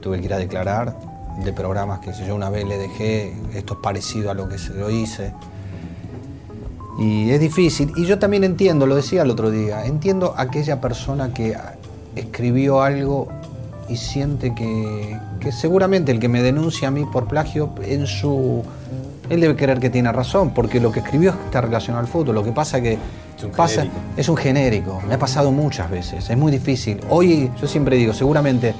S2: Tuve que ir a declarar de programas que sé yo una vez le dejé, esto es parecido a lo que se lo hice. Y es difícil. Y yo también entiendo, lo decía el otro día, entiendo aquella persona que escribió algo y siente que, que seguramente el que me denuncia a mí por plagio, en su. Él debe creer que tiene razón, porque lo que escribió está relacionado al fútbol. Lo que pasa que
S1: un
S2: pasa,
S1: genérico.
S2: es un genérico. Me ha pasado muchas veces. Es muy difícil. Hoy, yo siempre digo, seguramente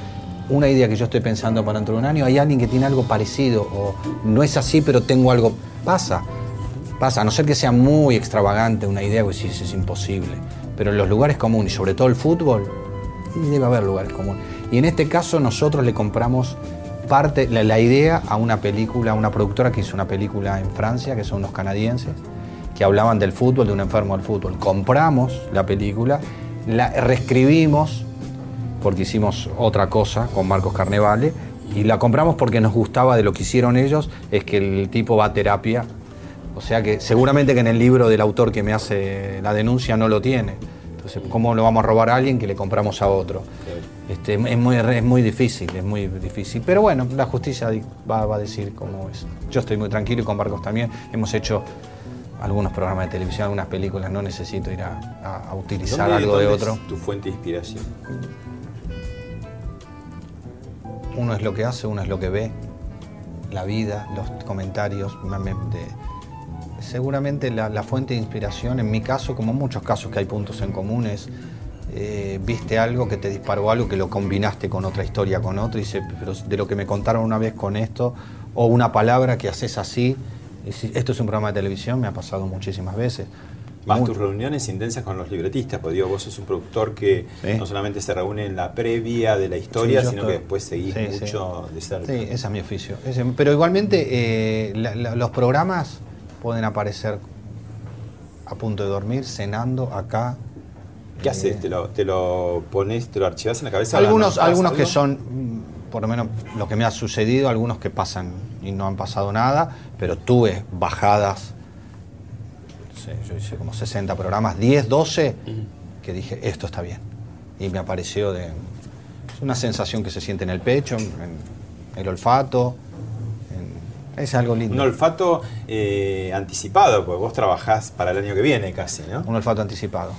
S2: una idea que yo estoy pensando para dentro de un año, hay alguien que tiene algo parecido, o no es así, pero tengo algo. Pasa. Pasa, a no ser que sea muy extravagante una idea, pues sí, es imposible. Pero en los lugares comunes, y sobre todo el fútbol, debe haber lugares comunes. Y en este caso nosotros le compramos parte, la, idea a una película, a una productora que hizo una película en Francia, que son unos canadienses, que hablaban del fútbol, de un enfermo del fútbol. Compramos la película, la reescribimos, porque hicimos otra cosa con Marcos Carnevale, y la compramos porque nos gustaba de lo que hicieron ellos, es que el tipo va a terapia. O sea que seguramente que en el libro del autor que me hace la denuncia no lo tiene. Entonces, ¿cómo lo vamos a robar a alguien que le compramos a otro? Este, es, muy, es muy difícil, es muy difícil. Pero bueno, la justicia va, va a decir cómo es. Yo estoy muy tranquilo y con Marcos también. Hemos hecho algunos programas de televisión, algunas películas, no necesito ir a, a- a utilizar
S1: ¿Dónde-
S2: algo de
S1: dónde
S2: otro.
S1: es tu fuente de inspiración?
S2: Uno es lo que hace, uno es lo que ve, la vida, los comentarios. me- me- de- seguramente la, la fuente de inspiración, en mi caso, como en muchos casos que hay puntos en común, es eh, viste algo que te disparó algo que lo combinaste con otra historia, con otro, y dice, pero de lo que me contaron una vez con esto, o una palabra que haces así, si- esto es un programa de televisión, me ha pasado muchísimas veces.
S1: Más tus reuniones intensas con los libretistas, porque digo, vos sos un productor que
S2: Sí.
S1: no solamente se reúne en la previa de la historia,
S2: Sí,
S1: sino
S2: estoy-
S1: que después seguís
S2: sí.
S1: mucho de cerca.
S2: Sí, ese es mi oficio. Ese- pero igualmente eh, la- la- los programas pueden aparecer a punto de dormir, cenando acá.
S1: ¿Qué haces? ¿Te lo, ¿Te lo pones, te lo archivas en la cabeza?
S2: Algunos,
S1: ¿Anotás
S2: algunos que son, por lo menos lo que me ha sucedido, algunos que pasan y no han pasado nada, pero tuve bajadas, no sé, yo hice como 60 programas, 10, 12, que dije, esto está bien. Y me apareció de... Es una sensación que se siente en el pecho, en, en el olfato, en- es algo lindo.
S1: Un olfato eh, anticipado, porque vos trabajás para el año que viene casi, ¿no?
S2: Un olfato anticipado.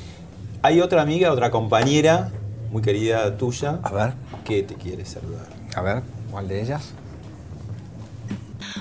S1: Hay otra amiga, otra compañera, muy querida tuya,
S2: A ver,
S1: que te quiere saludar.
S2: a ver, ¿cuál de ellas?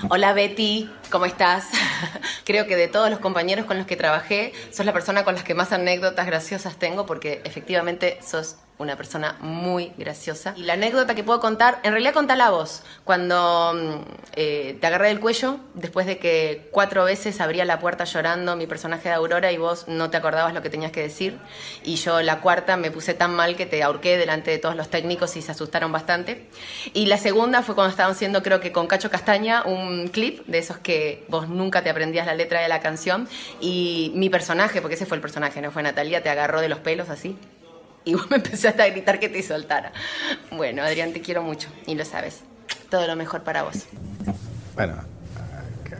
S18: Hola Betty, ¿cómo estás? Creo que de todos los compañeros con los que trabajé, sos la persona con las que más anécdotas graciosas tengo porque efectivamente sos una persona muy graciosa. Y la anécdota que puedo contar, en realidad contala vos. Cuando mm, eh, te agarré del cuello, después de que cuatro veces abría la puerta llorando mi personaje de Aurora y vos no te acordabas lo que tenías que decir. Y yo la cuarta me puse tan mal que te ahorqué delante de todos los técnicos y se asustaron bastante. Y la segunda fue cuando estaban haciendo, creo que con Cacho Castaña, un clip de esos que vos nunca te aprendías la letra de la canción. Y mi personaje, porque ese fue el personaje, no fue Natalia, te agarró de los pelos así. Y vos me empezaste a gritar que te soltara. Bueno, Adrián, te quiero mucho y lo sabes. Todo lo mejor para vos.
S2: Bueno,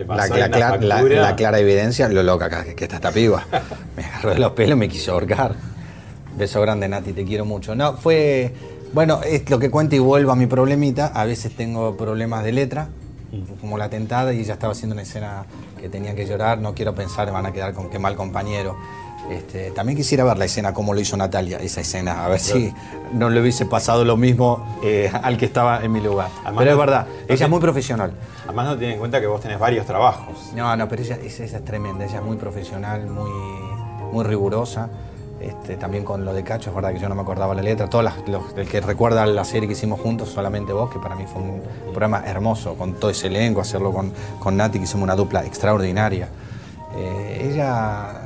S2: la, la clara- la- la clara evidencia, lo loca que, que está esta piba. Me agarró de los pelos y me quiso ahorcar. Beso grande, Nati, te quiero mucho. No, fue. Bueno, es lo que cuento y vuelvo a mi problemita. A veces tengo problemas de letra, como la tentada, y ella estaba haciendo una escena que tenía que llorar. No quiero pensar, van a quedar con qué mal compañero. Este, también quisiera ver la escena, cómo lo hizo Natalia, esa escena, a ver si no le hubiese pasado lo mismo eh, al que estaba en mi lugar.
S1: Además,
S2: Pero es verdad,
S1: no
S2: ella es muy profesional.
S1: Además no tienen en cuenta que vos tenés varios trabajos.
S2: No, no, pero ella, esa, es tremenda, ella es muy profesional, muy, muy rigurosa. Este, también con lo de Cacho, es verdad que yo no me acordaba la letra. Todas las, los- el que recuerda la serie que hicimos juntos, solamente vos, que para mí fue un programa hermoso, con todo ese elenco, hacerlo con, con Nati, que hicimos una dupla extraordinaria. Eh, ella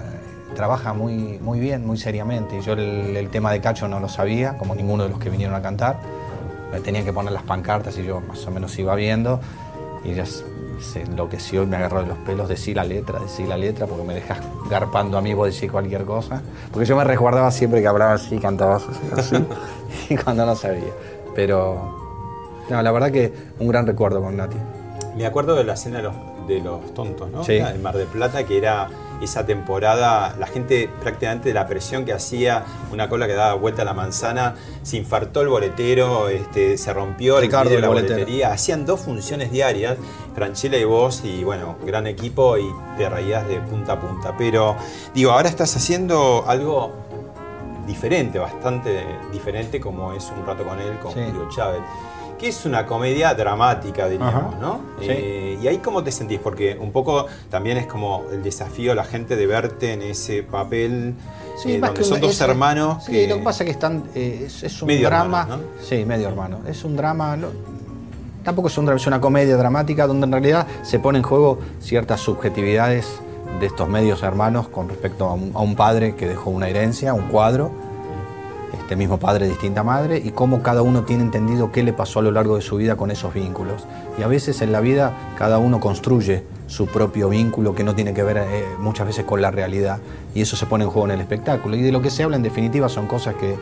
S2: trabaja muy, muy bien, muy seriamente. Yo el, el tema de Cacho no lo sabía, como ninguno de los que vinieron a cantar. Me tenían que poner las pancartas y yo más o menos iba viendo. y ella se enloqueció y me agarró de los pelos, decí la letra, decí la letra, porque me dejas garpando a mí, vos decís cualquier cosa. Porque yo me resguardaba siempre que hablaba así, cantaba así, y cuando no sabía. Pero, no, la verdad que un gran recuerdo con Nati.
S1: Me acuerdo de la escena de los, de los tontos, ¿no?
S2: Sí.
S1: En Mar del Plata, que era esa temporada, la gente prácticamente de la presión que hacía, una cola que daba vuelta a la manzana, se infartó el boletero, este, se rompió
S2: Ricardo,
S1: el de la
S2: boletero.
S1: boletería. Hacían dos funciones diarias, Franchella y vos, y bueno, gran equipo y te reías de punta a punta. Pero digo, ahora estás haciendo algo diferente, bastante diferente, como es Un rato con él, con
S2: Sí.
S1: Julio Chávez. Que es una comedia dramática, diríamos,
S2: Ajá.
S1: ¿no?
S2: Sí.
S1: Eh, y ahí cómo te sentís, porque un poco también es como el desafío a la gente de verte en ese papel eh,
S2: más
S1: donde
S2: que
S1: son
S2: un-
S1: dos
S2: es-
S1: hermanos
S2: Sí,
S1: que
S2: lo que pasa es que están, eh, es, es un
S1: Medio
S2: drama.
S1: hermanos,
S2: Sí, medio hermano. Es un drama. tampoco es un es una comedia dramática donde en realidad se pone en juego ciertas subjetividades de estos medios hermanos con respecto a un, a un padre que dejó una herencia, un cuadro, este mismo padre, distinta madre, y cómo cada uno tiene entendido qué le pasó a lo largo de su vida con esos vínculos. Y a veces en la vida cada uno construye su propio vínculo que no tiene que ver eh, muchas veces con la realidad, y eso se pone en juego en el espectáculo. Y de lo que se habla en definitiva son cosas que eh,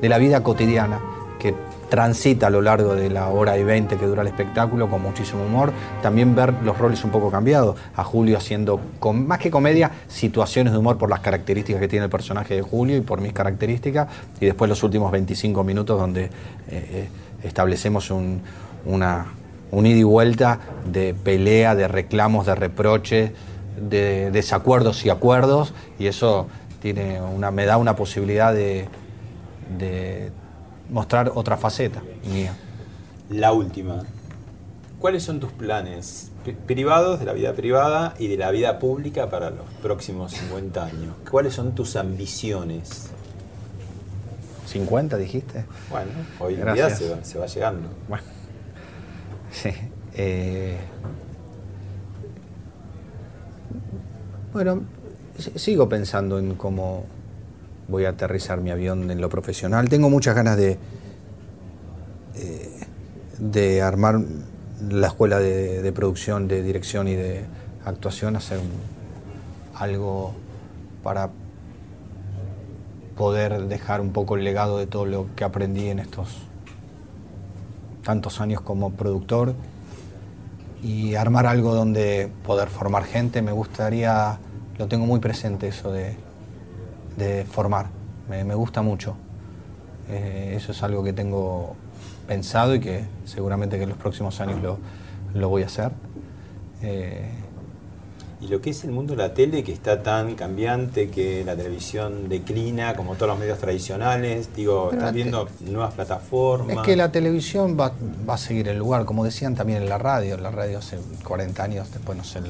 S2: de la vida cotidiana, que transita a lo largo de la hora y veinte que dura el espectáculo con muchísimo humor. También ver los roles un poco cambiados. A Julio haciendo, con, más que comedia, situaciones de humor por las características que tiene el personaje de Julio y por mis características. Y después los últimos 25 minutos donde eh, eh, establecemos un, una, un ida y vuelta de pelea, de reclamos, de reproches, de desacuerdos y acuerdos. Y eso tiene una, me da una posibilidad de mostrar otra faceta mía.
S1: la última. ¿Cuáles son tus planes pri- privados, de la vida privada y de la vida pública para los próximos 50 años? ¿Cuáles son tus ambiciones?
S2: ¿50 dijiste?
S1: Bueno, hoy en día se va, se va llegando.
S2: Bueno, sí. eh, bueno, sigo pensando en cómo voy a aterrizar mi avión en lo profesional. Tengo muchas ganas de, eh, de armar la escuela de, producción, de dirección y de actuación, hacer algo para poder dejar un poco el legado de todo lo que aprendí en estos tantos años como productor y armar algo donde poder formar gente. Me gustaría, lo tengo muy presente eso de, de formar, me, me gusta mucho. Eh, eso es algo que tengo pensado y que seguramente que en los próximos años lo, lo voy a hacer. Eh,
S1: Y lo que es el mundo de la tele, que está tan cambiante, que la televisión declina, como todos los medios tradicionales, digo,
S2: Pero
S1: estás viendo nuevas plataformas.
S2: Es que la televisión va, va a seguir el lugar, como decían también en la radio. La radio hace 40 años, después no sé,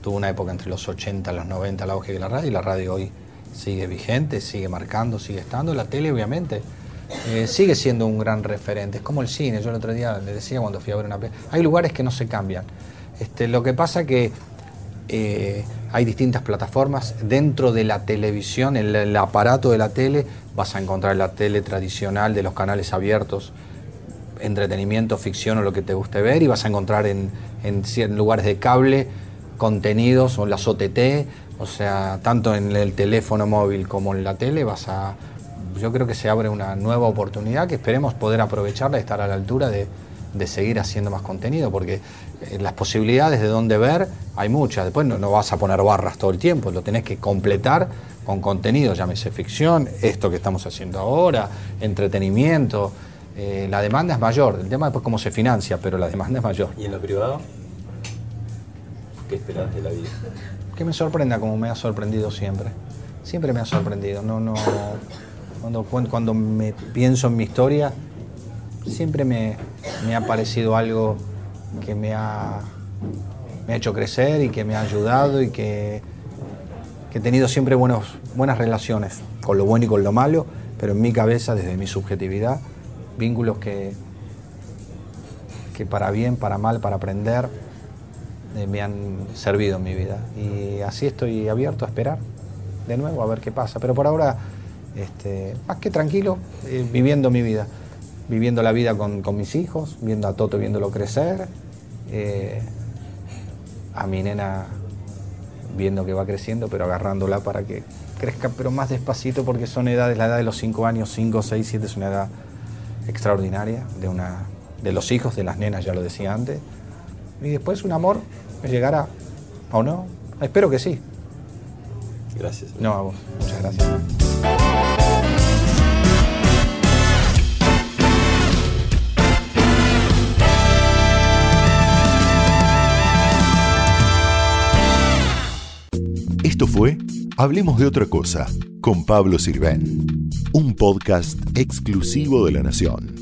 S2: tuvo una época entre los 80 y los 90 el auge de la radio y la radio hoy sigue vigente, sigue marcando, sigue estando. La tele obviamente eh, sigue siendo un gran referente. Es como el cine, yo el otro día le decía cuando fui a ver una Hay lugares que no se cambian. Este, lo que pasa que eh, hay distintas plataformas. Dentro de la televisión, el, aparato de la tele, vas a encontrar la tele tradicional de los canales abiertos, entretenimiento, ficción o lo que te guste ver, y vas a encontrar en, en lugares de cable contenidos o las OTT, o sea, tanto en el teléfono móvil como en la tele, vas a. Yo creo que se abre una nueva oportunidad que esperemos poder aprovecharla y estar a la altura de, de seguir haciendo más contenido, porque eh, las posibilidades de dónde ver hay muchas. Después no, no vas a poner barras todo el tiempo, lo tenés que completar con contenido, llámese ficción, esto que estamos haciendo ahora, entretenimiento. Eh, la demanda es mayor, el tema después cómo se financia, pero la demanda es mayor.
S1: ¿Y en lo privado? ¿Qué esperas de la vida?
S2: Que me sorprenda como me ha sorprendido siempre. Siempre me ha sorprendido. No, no, cuando, cuando me pienso en mi historia, siempre me, me ha parecido algo que me ha, me ha hecho crecer y que me ha ayudado y que, que he tenido siempre buenos, buenas relaciones, con lo bueno y con lo malo, pero en mi cabeza, desde mi subjetividad, vínculos que, que para bien, para mal, para aprender, me han servido en mi vida. Y así estoy abierto a esperar de nuevo a ver qué pasa. Pero por ahora, este, más que tranquilo, eh, viviendo mi vida. Viviendo la vida con, con mis hijos, viendo a Toto, viéndolo crecer eh, a mi nena viendo que va creciendo, pero agarrándola para que crezca, pero más despacito, porque son edades, la edad de los 5 años, 5, 6, 7 es una edad extraordinaria de, una, de los hijos, de las nenas, ya lo decía antes. Y después un amor llegará, ¿o no? Espero que sí.
S1: Gracias.
S2: No, a vos. Muchas gracias.
S19: Esto fue Hablemos de otra cosa con Pablo Sirven, un podcast exclusivo de La Nación.